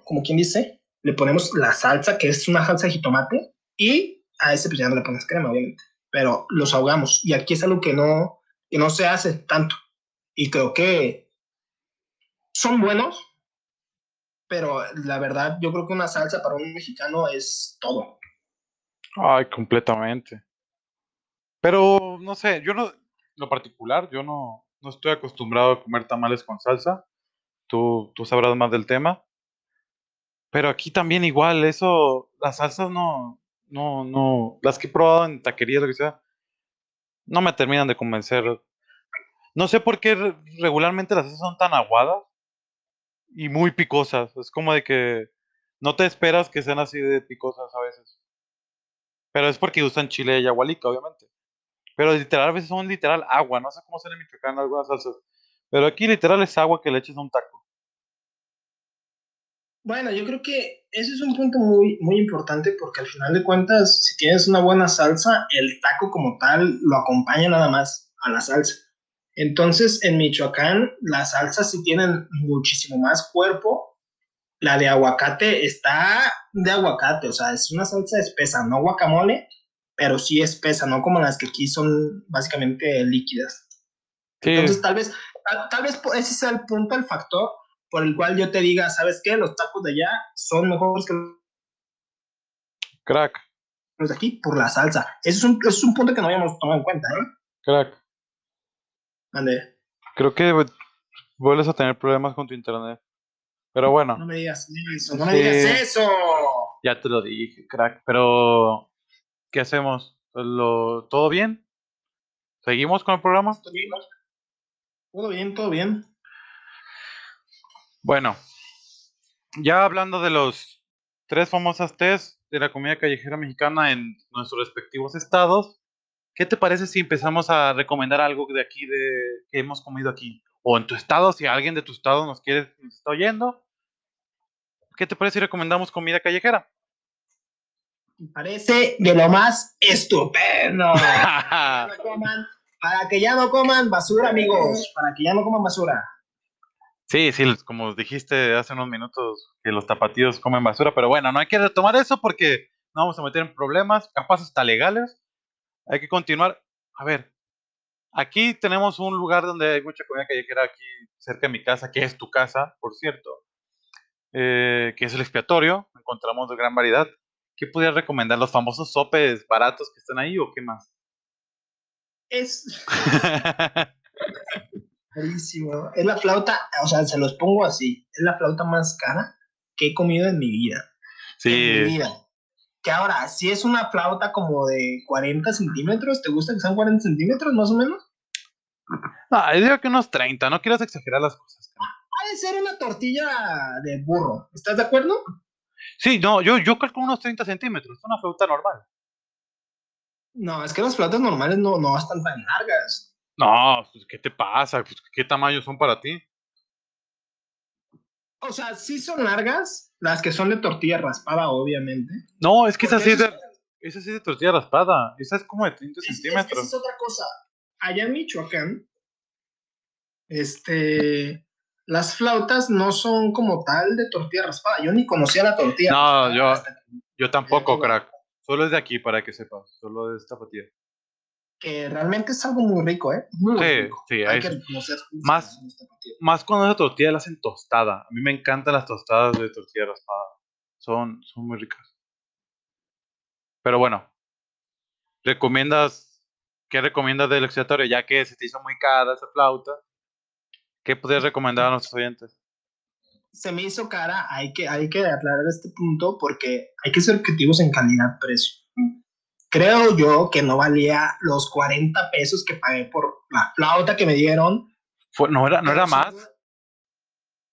como quien dice, le ponemos la salsa, que es una salsa de jitomate, y a ese pues ya no le pones crema, obviamente, pero los ahogamos. Y aquí es algo que no, que no se hace tanto. Y creo que son buenos, pero la verdad, yo creo que una salsa para un mexicano es todo. Ay, completamente. Pero, no sé, yo no, lo particular, yo no, no estoy acostumbrado a comer tamales con salsa. Tú, tú sabrás más del tema. Pero aquí también igual, eso, las salsas no, no, no, las que he probado en taquerías, lo que sea, no me terminan de convencer. No sé por qué re- regularmente las salsas son tan aguadas y muy picosas. Es como de que no te esperas que sean así de picosas a veces. Pero es porque usan chile y agualica, obviamente. Pero literal, a veces son literal agua. No sé cómo son en Michoacán algunas salsas. Pero aquí literal es agua que le echas a un taco. Bueno, yo creo que ese es un punto muy, muy importante porque al final de cuentas, si tienes una buena salsa, el taco como tal lo acompaña nada más a la salsa. Entonces, en Michoacán, las salsas sí tienen muchísimo más cuerpo. La de aguacate está de aguacate, o sea, es una salsa espesa, no guacamole, pero sí espesa, no como las que aquí son básicamente líquidas. Sí, Entonces, tal vez, tal, tal vez ese sea el punto, el factor por el cual yo te diga, ¿sabes qué? Los tacos de allá son mejores que crack, los de aquí por la salsa. Eso es un, es un punto que no habíamos tomado en cuenta, ¿eh? crack. Ande, Creo que vu- vuelves a tener problemas con tu internet. Pero bueno. no me digas eso, no me Sí. digas eso. Ya te lo dije, crack. Pero, ¿qué hacemos? ¿Lo, ¿Todo bien? ¿Seguimos con el programa? ¿Todo bien? Todo bien, todo bien. Bueno, ya hablando de los tres famosas tés de la comida callejera mexicana en nuestros respectivos estados, ¿qué te parece si empezamos a recomendar algo de aquí de que hemos comido aquí? O en tu estado, si alguien de tu estado nos quiere, nos está oyendo. ¿Qué te parece si recomendamos comida callejera? Me parece de lo más estupendo. Para que no coman- para que ya no coman basura, amigos. Para que ya no coman basura. Sí, sí, como dijiste hace unos minutos que los tapatíos comen basura, pero bueno, no hay que retomar eso porque no vamos a meter en problemas, capaz hasta legales. Hay que continuar. A ver, aquí tenemos un lugar donde hay mucha comida callejera aquí cerca de mi casa, que es tu casa, por cierto, eh, que es el expiatorio. Encontramos de gran variedad. ¿Qué podrías recomendar? ¿Los famosos sopes baratos que están ahí o qué más? Es buenísimo. Es la flauta, o sea, se los pongo así. Es la flauta más cara que he comido en mi vida. En mi sí, vida. Que ahora, si es una flauta como de 40 centímetros, ¿te gusta que sean 40 centímetros más o menos? ah, yo digo que unos 30, no quieras exagerar las cosas. cara. Ha de ser una tortilla de burro. ¿Estás de acuerdo? Sí, no, yo, yo calculo unos 30 centímetros, es una flauta normal. No, es que las flautas normales no, no están tan largas. No, pues, ¿qué te pasa? Pues, ¿Qué tamaño son para ti? O sea, sí son largas, las que son de tortilla raspada, obviamente. No, es que esa sí es de, esa sí es de tortilla raspada. Esa es como de 30 Es- es- centímetros. esa es otra cosa. Allá en Michoacán, este, las flautas no son como tal de tortilla raspada. Yo ni conocía la tortilla. No, yo- Yo tampoco, crack. Solo es de aquí para que sepas. Solo de esta patilla. Que realmente es algo muy rico, ¿eh? Muy Sí, rico. sí, Hay que reconocer Más- partida. Más cuando esa tortilla la hacen tostada. A mí me encantan las tostadas de tortilla raspada. Son, son muy ricas. Pero bueno. ¿Recomiendas? ¿Qué recomiendas del expiatorio? Ya que se te hizo muy cara esa flauta. ¿Qué podrías recomendar a nuestros oyentes? Se me hizo cara, hay que, hay que aclarar este punto porque hay que ser objetivos en calidad-precio. Creo yo que no valía los 40 pesos que pagué por la flauta que me dieron. Fue- ¿No era, no era sí, más?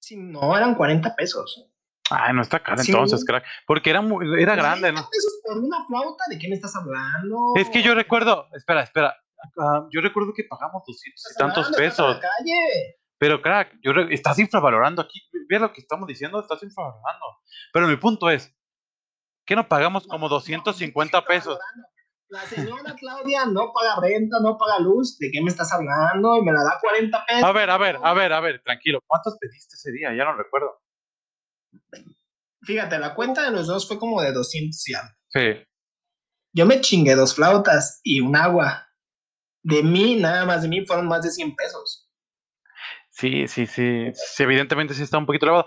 Sí, no, eran 40 pesos. Ay, no está cara Sí. entonces, crack. Porque era, muy, era grande, 40 ¿no? pesos por una flauta? ¿De qué me estás hablando? Es que yo recuerdo, espera, espera. ah, yo recuerdo que pagamos 200 y tantos hablando, pesos. la calle. Pero, crack, yo re- estás infravalorando aquí. Ve lo que estamos diciendo, estás infravalorando. Pero mi punto es, ¿qué no pagamos como No, no, 250 no, pesos? La señora Claudia no paga renta, no paga luz. ¿De qué me estás hablando? Y me la da 40 pesos. A ver, a ver, a ver, a ver, tranquilo. ¿Cuántos pediste ese día? Ya no recuerdo. Fíjate, la cuenta de los dos fue como de 200 y algo. Sí. Yo me chingué dos flautas y un agua. De mí, nada más de mí, fueron más de 100 pesos. Sí, sí, sí. sí, evidentemente sí está un poquito elevado.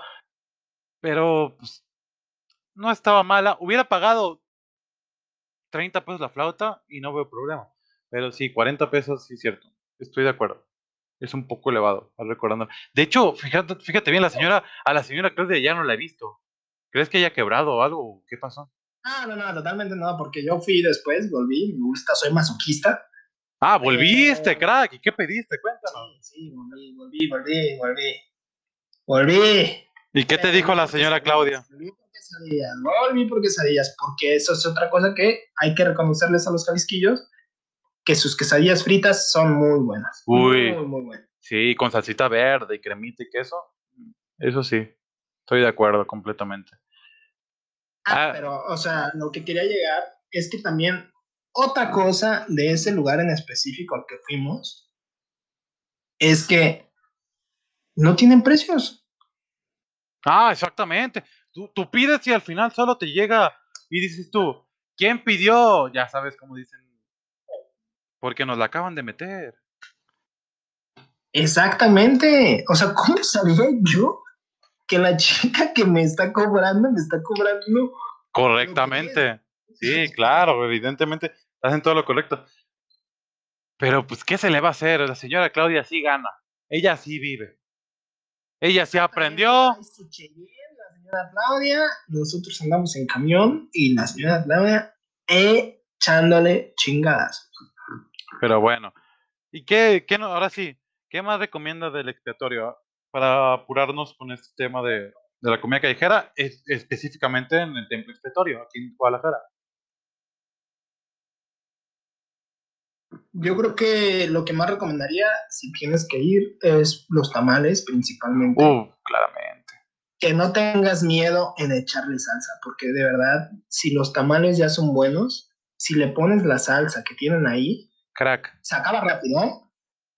Pero, pues, no estaba mala. Hubiera pagado 30 pesos la flauta y no veo problema. Pero sí, 40 pesos, sí, cierto. Estoy de acuerdo. Es un poco elevado, recordando. De hecho, fíjate, fíjate bien, la señora, a la señora Claudia ya no la he visto. ¿Crees que haya quebrado o algo? ¿Qué pasó? Ah, no, no, totalmente no, porque yo fui después, volví, me gusta, soy masoquista. Ah, volviste, crack. ¿Y qué pediste? Cuéntanos. Sí, sí, volví, volví, volví, volví. Volví. ¿Y qué te dijo la señora Claudia? Volví quesadillas, volví por quesadillas, porque eso es otra cosa que hay que reconocerles a los jalisquillos, que sus quesadillas fritas son muy buenas. Uy. Muy, muy buenas. Sí, con salsita verde y cremita y queso. Eso sí, estoy de acuerdo completamente. Ah, Ah. pero, o sea, lo que quería llegar es que también otra cosa de ese lugar en específico al que fuimos es que no tienen precios. Ah, exactamente. Tú, tú pides y al final solo te llega y dices tú, ¿quién pidió? Ya sabes cómo dicen. Porque nos la acaban de meter. Exactamente. O sea, ¿cómo sabía yo que la chica que me está cobrando me está cobrando? Correctamente. Sí, claro, evidentemente hacen todo lo correcto. Pero pues, ¿qué se le va a hacer? La señora Claudia sí gana. Ella sí vive. Ella sí aprendió. Señora Claudia, nosotros andamos en camión y la señora Claudia echándole chingadas. Pero bueno. ¿Y qué, qué no, ahora sí, qué más recomienda del expiatorio para apurarnos con este tema de, de la comida callejera, es- específicamente en el templo expiatorio, aquí en Guadalajara? Yo creo que lo que más recomendaría, si tienes que ir, es los tamales principalmente. Uh, claramente. Que no tengas miedo en echarle salsa, porque de verdad, si los tamales ya son buenos, si le pones la salsa que tienen ahí, Crack, se acaba rápido, ¿eh?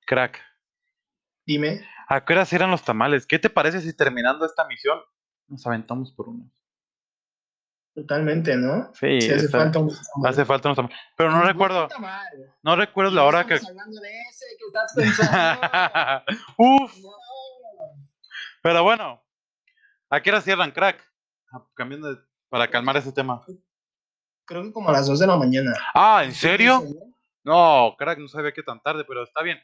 crack. Dime. ¿A qué horas eran los tamales? ¿Qué te parece si terminando esta misión nos aventamos por unos? Totalmente, ¿no? Sí, Si hace está- falta un tamal. hace falta unos tamales. Pero no recuerdo, no recuerdo la hora que... hablando de ese que estás pensando. Uf, No. pero bueno, ¿a qué hora cierran, crack? Ah, Cambiando de- para calmar ese tema. Creo que como a las 2 de la mañana. Ah, ¿en serio? No, crack, no sabía que tan tarde, pero está bien.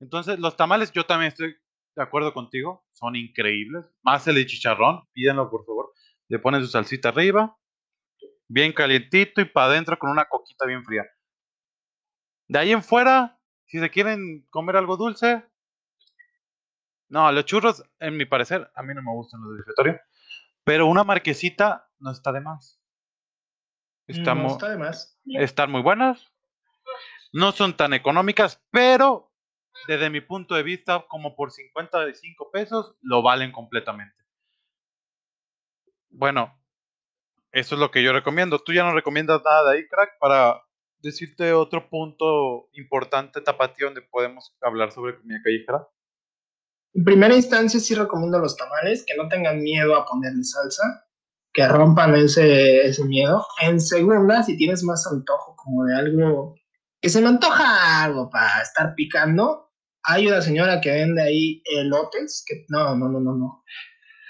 Entonces, los tamales, yo también estoy de acuerdo contigo, son increíbles. Más el de chicharrón, pídenlo por favor. Le ponen su salsita arriba, bien calientito y para adentro con una coquita bien fría. De ahí en fuera, si se quieren comer algo dulce, no, los churros, en mi parecer, a mí no me gustan los de pero una marquesita no está de más. Está no está de más. están muy buenas. No son tan económicas, pero desde mi punto de vista, como por 55 pesos, lo valen completamente. Bueno, eso es lo que yo recomiendo. ¿Tú ya no recomiendas nada de ahí, crack? Para decirte otro punto importante, tapatío, donde podemos hablar sobre comida callejera. En primera instancia sí recomiendo los tamales, que no tengan miedo a ponerle salsa, que rompan ese, ese miedo. En segunda, si tienes más antojo como de algo, que se me antoja algo para estar picando, hay una señora que vende ahí elotes, que no, no, no, no, no.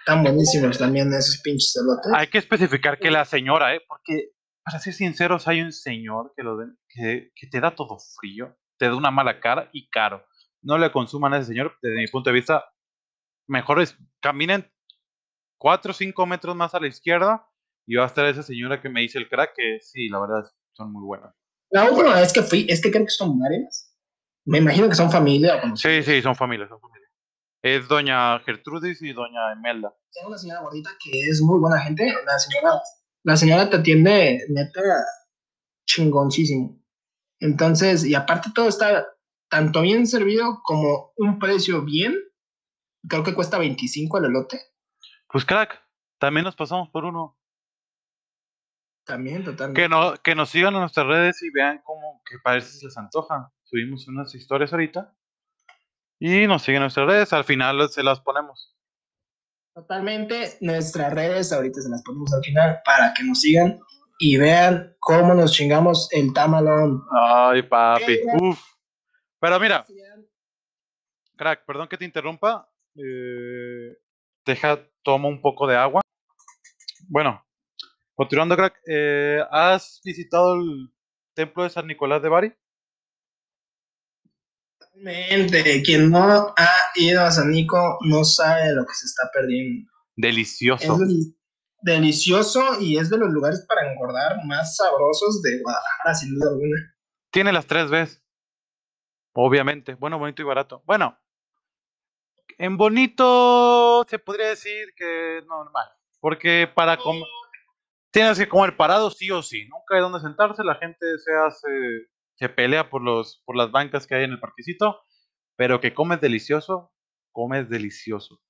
Están buenísimos también esos pinches elotes. Hay que especificar que la señora, ¿eh? Porque, para ser sinceros, hay un señor que, lo den- que, que te da todo frío, te da una mala cara y caro. No le consuman a ese señor, desde mi punto de vista, mejor es caminen 4 o 5 metros más a la izquierda y va a estar esa señora que me dice el crack, que sí, la verdad, son muy buenas. La última vez que fui, es que creo que son varias. Me imagino que son familia o. Sí, sí, son familias, son familias. Es doña Gertrudis y doña Imelda. Tengo una señora gordita que es muy buena gente. La señora, la señora te atiende neta chingoncísimo. Entonces, y aparte todo está tanto bien servido como un precio bien. Creo que cuesta 25 el elote. Pues crack, también nos pasamos por uno. También, totalmente. Que, no, que nos sigan en nuestras redes y vean cómo que parece se les antoja. Subimos unas historias ahorita. Y nos siguen en nuestras redes. Al final se las ponemos. Totalmente. Nuestras redes ahorita se las ponemos al final para que nos sigan y vean cómo nos chingamos el tamalón. Ay, papi. Uf. Pero mira, crack, perdón que te interrumpa. Eh, deja, tomo un poco de agua. Bueno, continuando, crack. eh, ¿Has visitado el templo de San Nicolás de Bari? Quien no ha ido a San Nico no sabe lo que se está perdiendo. Delicioso. Es delicioso y es de los lugares para engordar más sabrosos de Guadalajara, sin duda alguna. Tiene las tres veces. Obviamente. Bueno, bonito y barato. Bueno, en bonito se podría decir que normal. Porque para comer. Tienes que comer parado sí o sí. Nunca hay donde sentarse. La gente se hace. Se pelea por, los, por las bancas que hay en el parquecito. Pero que comes delicioso. Comes delicioso.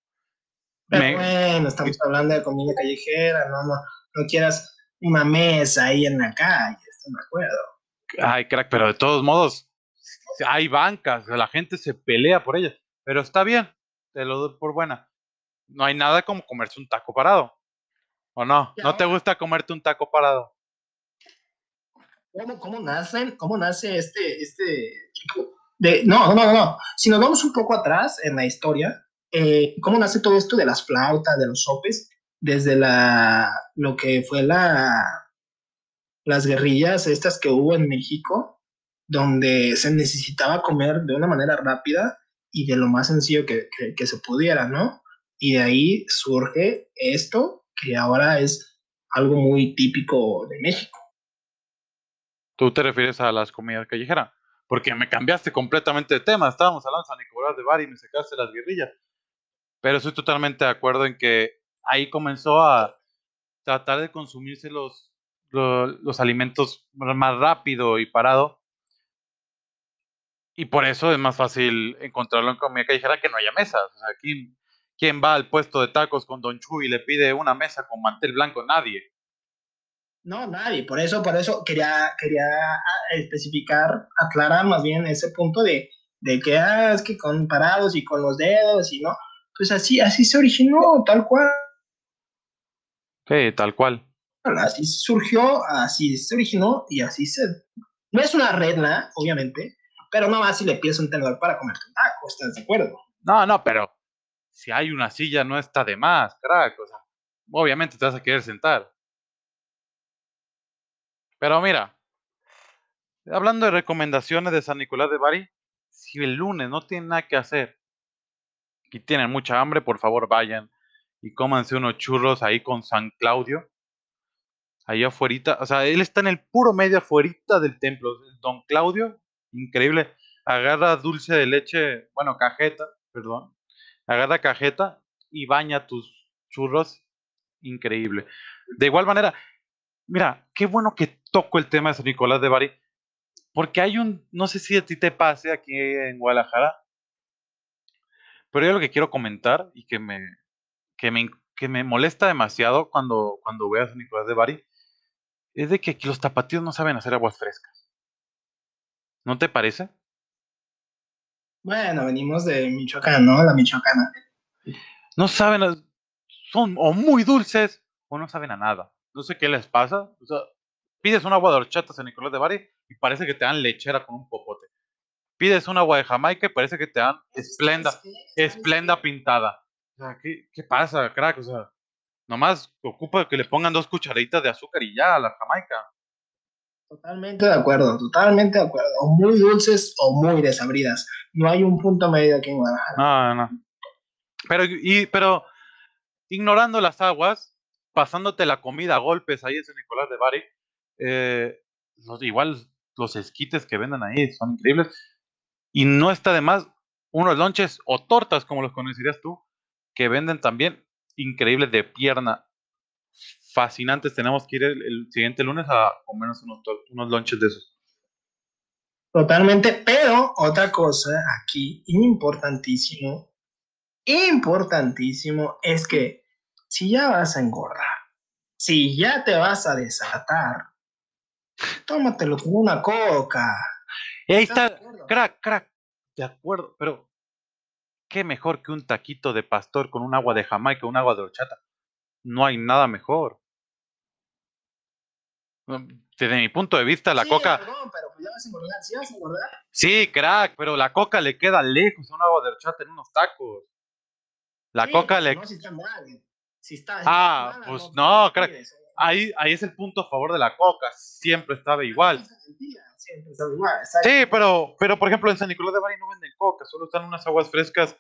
Pero bueno, estamos hablando de comida callejera. No, no, no quieras una mesa ahí en la calle. Estoy de acuerdo. Ay, crack, pero de todos modos. Hay bancas. La gente se pelea por ellas. Pero está bien. Te lo doy por buena. No hay nada como comerse un taco parado. ¿O no? ¿No te gusta comerte un taco parado? ¿Cómo, cómo nacen? ¿Cómo nace este, este De, no, no, no, Si nos vamos un poco atrás en la historia, eh, ¿cómo nace todo esto de las flautas, de los sopes? Desde la, lo que fue la, las guerrillas estas que hubo en México, donde se necesitaba comer de una manera rápida y de lo más sencillo que, que se pudiera, ¿no? Y de ahí surge esto que ahora es algo muy típico de México. ¿Tú te refieres a las comidas callejeras? Porque me cambiaste completamente de tema. Estábamos hablando de San Nicolás de Bari y me sacaste las guerrillas. Pero estoy totalmente de acuerdo en que ahí comenzó a tratar de consumirse los, los, alimentos más rápido y parado. Y por eso es más fácil encontrarlo en comida callejera que no haya mesas. O sea, aquí ¿Quién va al puesto de tacos con Don Chu y le pide una mesa con mantel blanco? Nadie. No, nadie. Por eso, por eso quería, quería ah, especificar, aclarar más bien ese punto de, de que, ah, es que con parados y con los dedos y no. Pues así, así se originó, tal cual. Sí, tal cual. Así surgió, así se originó y así se. No es una regla, obviamente, pero no más si le pides un tenedor para comerte un taco, ¿estás de acuerdo? No, no, pero si hay una silla no está de más, crack. Obviamente te vas a querer sentar. Pero mira, hablando de recomendaciones de San Nicolás de Bari, si el lunes no tienen nada que hacer y tienen mucha hambre, por favor vayan y cómanse unos churros ahí con San Claudio. Ahí afuera, o sea, él está en el puro medio afuera del templo. Don Claudio, increíble. Agarra dulce de leche, bueno, cajeta, perdón, agarra cajeta y baña tus churros. Increíble. De igual manera, mira, qué bueno que toco el tema de San Nicolás de Bari, porque hay un, no sé si a ti te pase aquí en Guadalajara, pero yo lo que quiero comentar y que me, que me, que me molesta demasiado cuando, cuando voy a San Nicolás de Bari, es de que aquí los tapatíos no saben hacer aguas frescas. ¿No te parece? Bueno, venimos de Michoacán, ¿no? La Michoacana. No saben, son o muy dulces o no saben a nada. No sé qué les pasa. O sea, pides un agua de horchata San Nicolás de Bari y parece que te dan lechera con un popote. Pides un agua de Jamaica y parece que te dan esplenda, esplenda pintada. O sea, ¿qué, ¿qué pasa, crack? O sea, nomás ocupa que le pongan dos cucharaditas de azúcar y ya a la Jamaica. Totalmente de acuerdo, totalmente de acuerdo. O muy dulces o muy desabridas. No hay un punto medio aquí en Guadalajara. No, no. Pero, y, pero ignorando las aguas, pasándote la comida a golpes ahí en San Nicolás de Bari, eh, igual los esquites que venden ahí son increíbles. Y no está de más unos lonches o tortas, como los conocerías tú, que venden también increíbles de pierna fascinantes. Tenemos que ir el, siguiente lunes a comernos unos, unos lunches de esos. Totalmente, pero otra cosa aquí importantísimo, importantísimo es que si ya vas a engordar, si ya te vas a desatar, tómatelo con una coca. ahí está, crack, crack, de acuerdo, pero qué mejor que un taquito de pastor con un agua de Jamaica, un agua de horchata. No hay nada mejor. Desde mi punto de vista, la coca. pero pues ya vas a engordar, ¿sí vas a engordar? Sí, crack, pero la coca le queda lejos a un agua de horchata en unos tacos. La coca le. No, si está mal. Si está, ah, pues no, crack. ahí, ahí es el punto a favor de la coca, siempre estaba igual. Siempre estaba igual, Sí, pero, pero por ejemplo en San Nicolás de Bari no venden coca, solo están unas aguas frescas,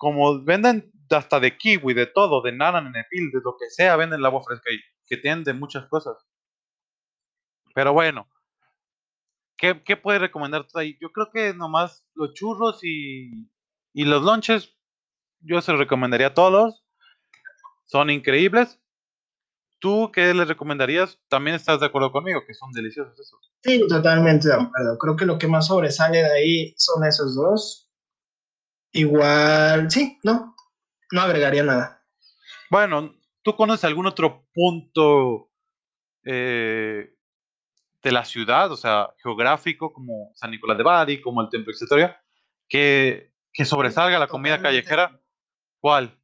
como venden hasta de kiwi, de todo, de nana, nenepil, de lo que sea, venden el agua fresca ahí, que tienen de muchas cosas. Pero bueno, ¿qué, qué puedes recomendar tú ahí? Yo creo que nomás los churros y, y los lonches, yo se los recomendaría a todos. Son increíbles. ¿Tú qué les recomendarías? También estás de acuerdo conmigo, que son deliciosos esos. Sí, totalmente de acuerdo. Creo que lo que más sobresale de ahí son esos dos. Igual, sí, no, no agregaría nada. Bueno, ¿tú conoces algún otro punto eh, de la ciudad, o sea, geográfico, como San Nicolás de Bari, como el Templo Etcétera, que, que sobresalga la comida Totalmente. callejera? ¿Cuál?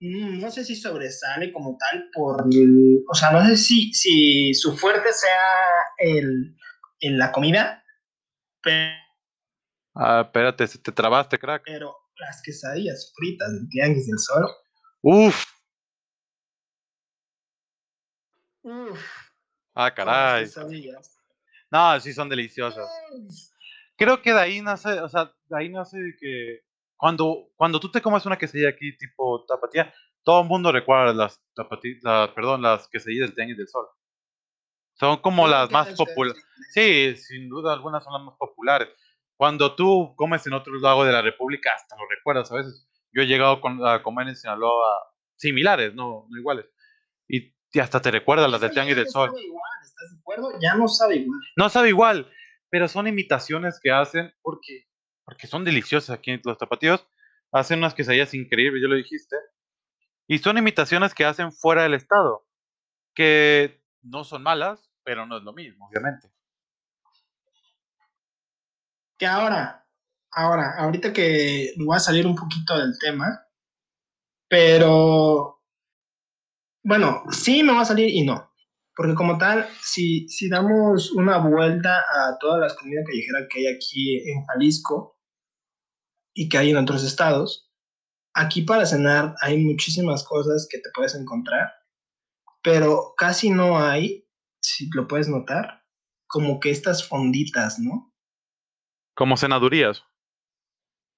Mm, No sé si sobresale como tal por, o sea, no sé si, si su fuerte sea el, en la comida, pe- Ah, espérate, te trabaste, crack. pero las quesadillas fritas del Tianguis del Sol, Uf, uff, ah, caray. quesadillas. No, sí son deliciosas. Creo que de ahí nace, o sea, de ahí nace que cuando, cuando tú te comes una quesadilla aquí tipo tapatía, todo el mundo recuerda las tapati- la- perdón, las quesadillas del Tianguis del Sol. Son como las más es- populares. Sí, sin duda algunas son las más populares. Cuando tú comes en otro lado de la República, hasta lo recuerdas a veces. Yo he llegado con- a comer en Sinaloa similares, no, no iguales. Y, y hasta te recuerdas las ya Tianguis del no Sol. sabe igual, ¿estás de acuerdo? Ya no sabe igual. No sabe igual, pero son imitaciones que hacen porque, porque son deliciosas aquí en los tapatíos. Hacen unas quesadillas increíbles, ya lo dijiste. Y son imitaciones que hacen fuera del estado, que no son malas, pero no es lo mismo, obviamente. Que ahora, ahora, ahorita que voy a salir un poquito del tema, pero bueno, sí me va a salir y no. Porque como tal, si, si damos una vuelta a todas las comidas callejeras que hay aquí en Jalisco y que hay en otros estados, aquí para cenar hay muchísimas cosas que te puedes encontrar, pero casi no hay, si lo puedes notar, como que estas fonditas, ¿no? Como cenadurías.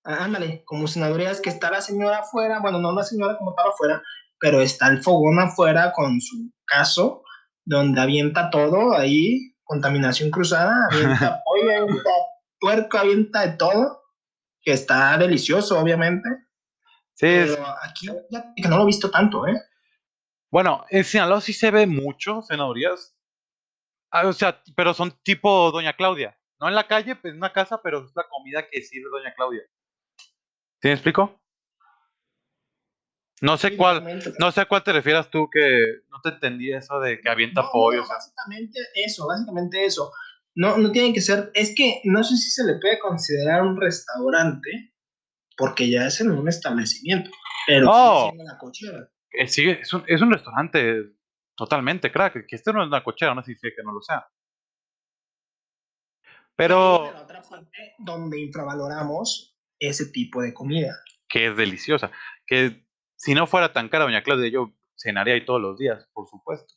Ah, Ándale, como senadurías que está la señora afuera, bueno, no la señora como tal afuera, pero está el fogón afuera con su caso, donde avienta todo ahí, contaminación cruzada, avienta pollo, avienta puerco, avienta de todo, que está delicioso, obviamente, Sí, pero aquí ya que no lo he visto tanto, ¿eh? bueno, en Sinaloa sí se ve mucho cenadurías. Ah, o sea, pero son tipo Doña Claudia. No en la calle, pues en una casa, pero es la comida que sirve Doña Claudia. ¿Sí me explico? No sé cuál, no sé a cuál te refieras tú que no te entendí eso de que avienta No, pollo. no, básicamente eso, básicamente eso. No, no tiene que ser, es que no sé si se le puede considerar un restaurante, porque ya es en un establecimiento, pero No. sigue siendo la cochera. Eh, sí, es un, es un restaurante totalmente, crack. Que este no es una cochera, no significa que no lo sea. Pero la otra parte donde infravaloramos ese tipo de comida. que es deliciosa. Que si no fuera tan cara, Doña Claudia, yo cenaría ahí todos los días, por supuesto.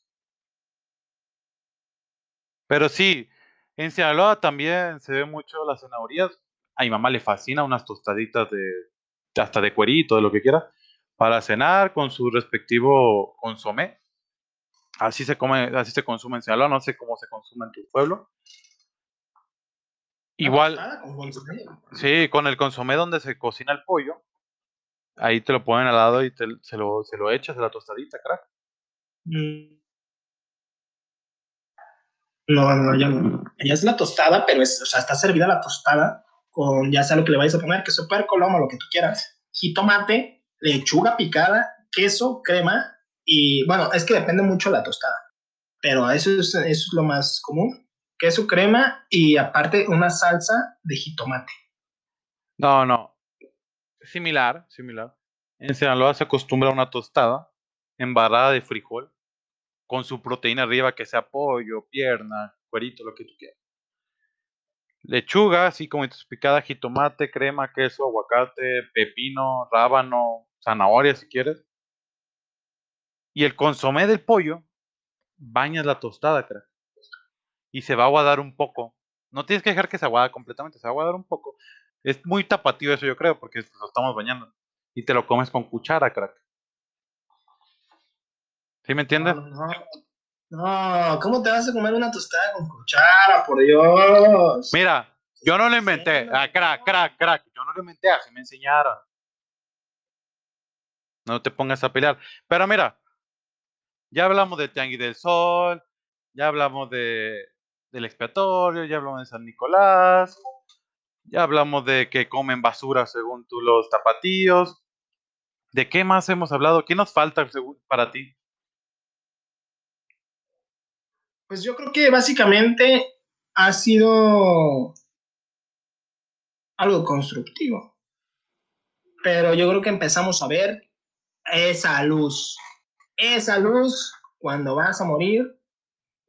Pero sí, en Sinaloa también se ve mucho las zanahorias. A mi mamá le fascina unas tostaditas de hasta de cuerito, de lo que quiera, para cenar con su respectivo consomé. Así se come, así se consume en Sinaloa, no sé cómo se consume en tu pueblo. Igual, con consomé. sí, con el consomé donde se cocina el pollo, ahí te lo ponen al lado y te, se, lo, se lo echas de la tostadita, crack. Mm. No, no, ya no. Ya es la tostada, pero es, o sea, está servida la tostada con ya sea lo que le vayas a poner, queso puerco, lomo, lo que tú quieras, jitomate, lechuga picada, queso, crema y bueno, es que depende mucho de la tostada, pero eso es, eso es lo más común, queso, crema y aparte una salsa de jitomate. No, no. Similar, similar. En Sinaloa se acostumbra a una tostada embarrada de frijol con su proteína arriba, que sea pollo, pierna, cuerito, lo que tú quieras. Lechuga, así como picada, jitomate, crema, queso, aguacate, pepino, rábano, zanahoria si quieres. Y el consomé del pollo bañas la tostada, crack. Y se va a aguadar un poco. No tienes que dejar que se aguade completamente, se va a aguadar un poco. Es muy tapatío eso, yo creo, porque lo estamos bañando. Y te lo comes con cuchara, crack. ¿Sí me entiendes? No, no, no, ¿cómo te vas a comer una tostada con cuchara, por Dios? Mira, yo no lo inventé. Ah, crack, crack, crack. Yo no lo inventé, así me enseñaron. No te pongas a pelear. Pero mira, ya hablamos del Tianguis del Sol, ya hablamos de, del expiatorio, ya hablamos de San Nicolás, ya hablamos de que comen basura según tú los tapatíos. ¿De qué más hemos hablado? ¿Qué nos falta para ti? Pues yo creo que básicamente ha sido algo constructivo. Pero yo creo que empezamos a ver esa luz. Esa luz cuando vas a morir,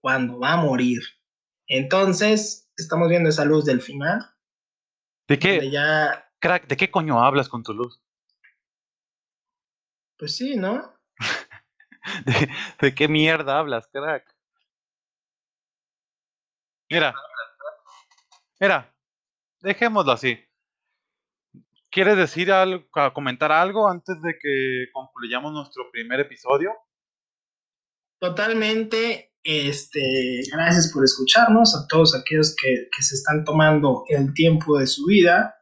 cuando va a morir. Entonces, estamos viendo esa luz del final. ¿De qué? Ya... Crack, ¿de qué coño hablas con tu luz? Pues sí, ¿no? ¿De, ¿De, qué mierda hablas, crack? Mira, mira, dejémoslo así. ¿Quieres decir algo, comentar algo antes de que concluyamos nuestro primer episodio? Totalmente. Este, gracias por escucharnos a todos aquellos que, que se están tomando el tiempo de su vida,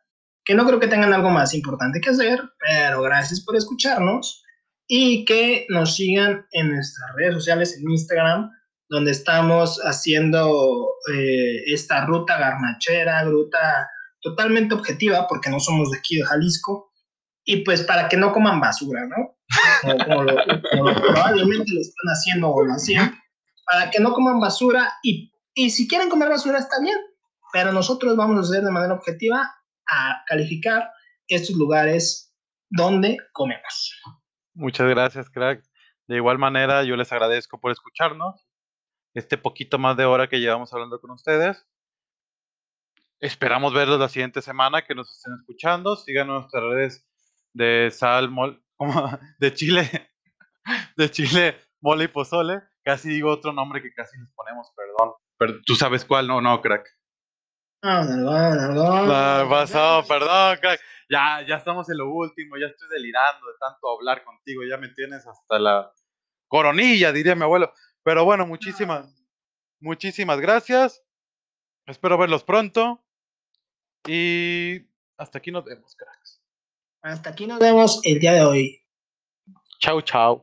que no creo que tengan algo más importante que hacer, pero gracias por escucharnos y que nos sigan en nuestras redes sociales, en Instagram, donde estamos haciendo eh, esta ruta garnachera, ruta totalmente objetiva, porque no somos de aquí de Jalisco, y pues para que no coman basura, ¿no? Como, probablemente lo están haciendo o lo hacían, para que no coman basura, y, y si quieren comer basura está bien, pero nosotros vamos a hacer de manera objetiva a calificar estos lugares donde comemos. Muchas gracias, crack. De igual manera, yo les agradezco por escucharnos este poquito más de hora que llevamos hablando con ustedes. Esperamos verlos la siguiente semana, que nos estén escuchando. Sigan nuestras redes de sal, de Chile, de Chile, mole y pozole. Casi digo otro nombre que casi les ponemos, perdón. Pero tú sabes cuál, no, no, crack. Ah, perdón. pasado, perdón, crack. Ya, ya estamos en lo último, ya estoy delirando de tanto hablar contigo, ya me tienes hasta la coronilla, diría mi abuelo. Pero bueno, muchísimas, muchísimas gracias. Espero verlos pronto. Y hasta aquí nos vemos, cracks. Hasta aquí nos vemos el día de hoy. Chao, chao.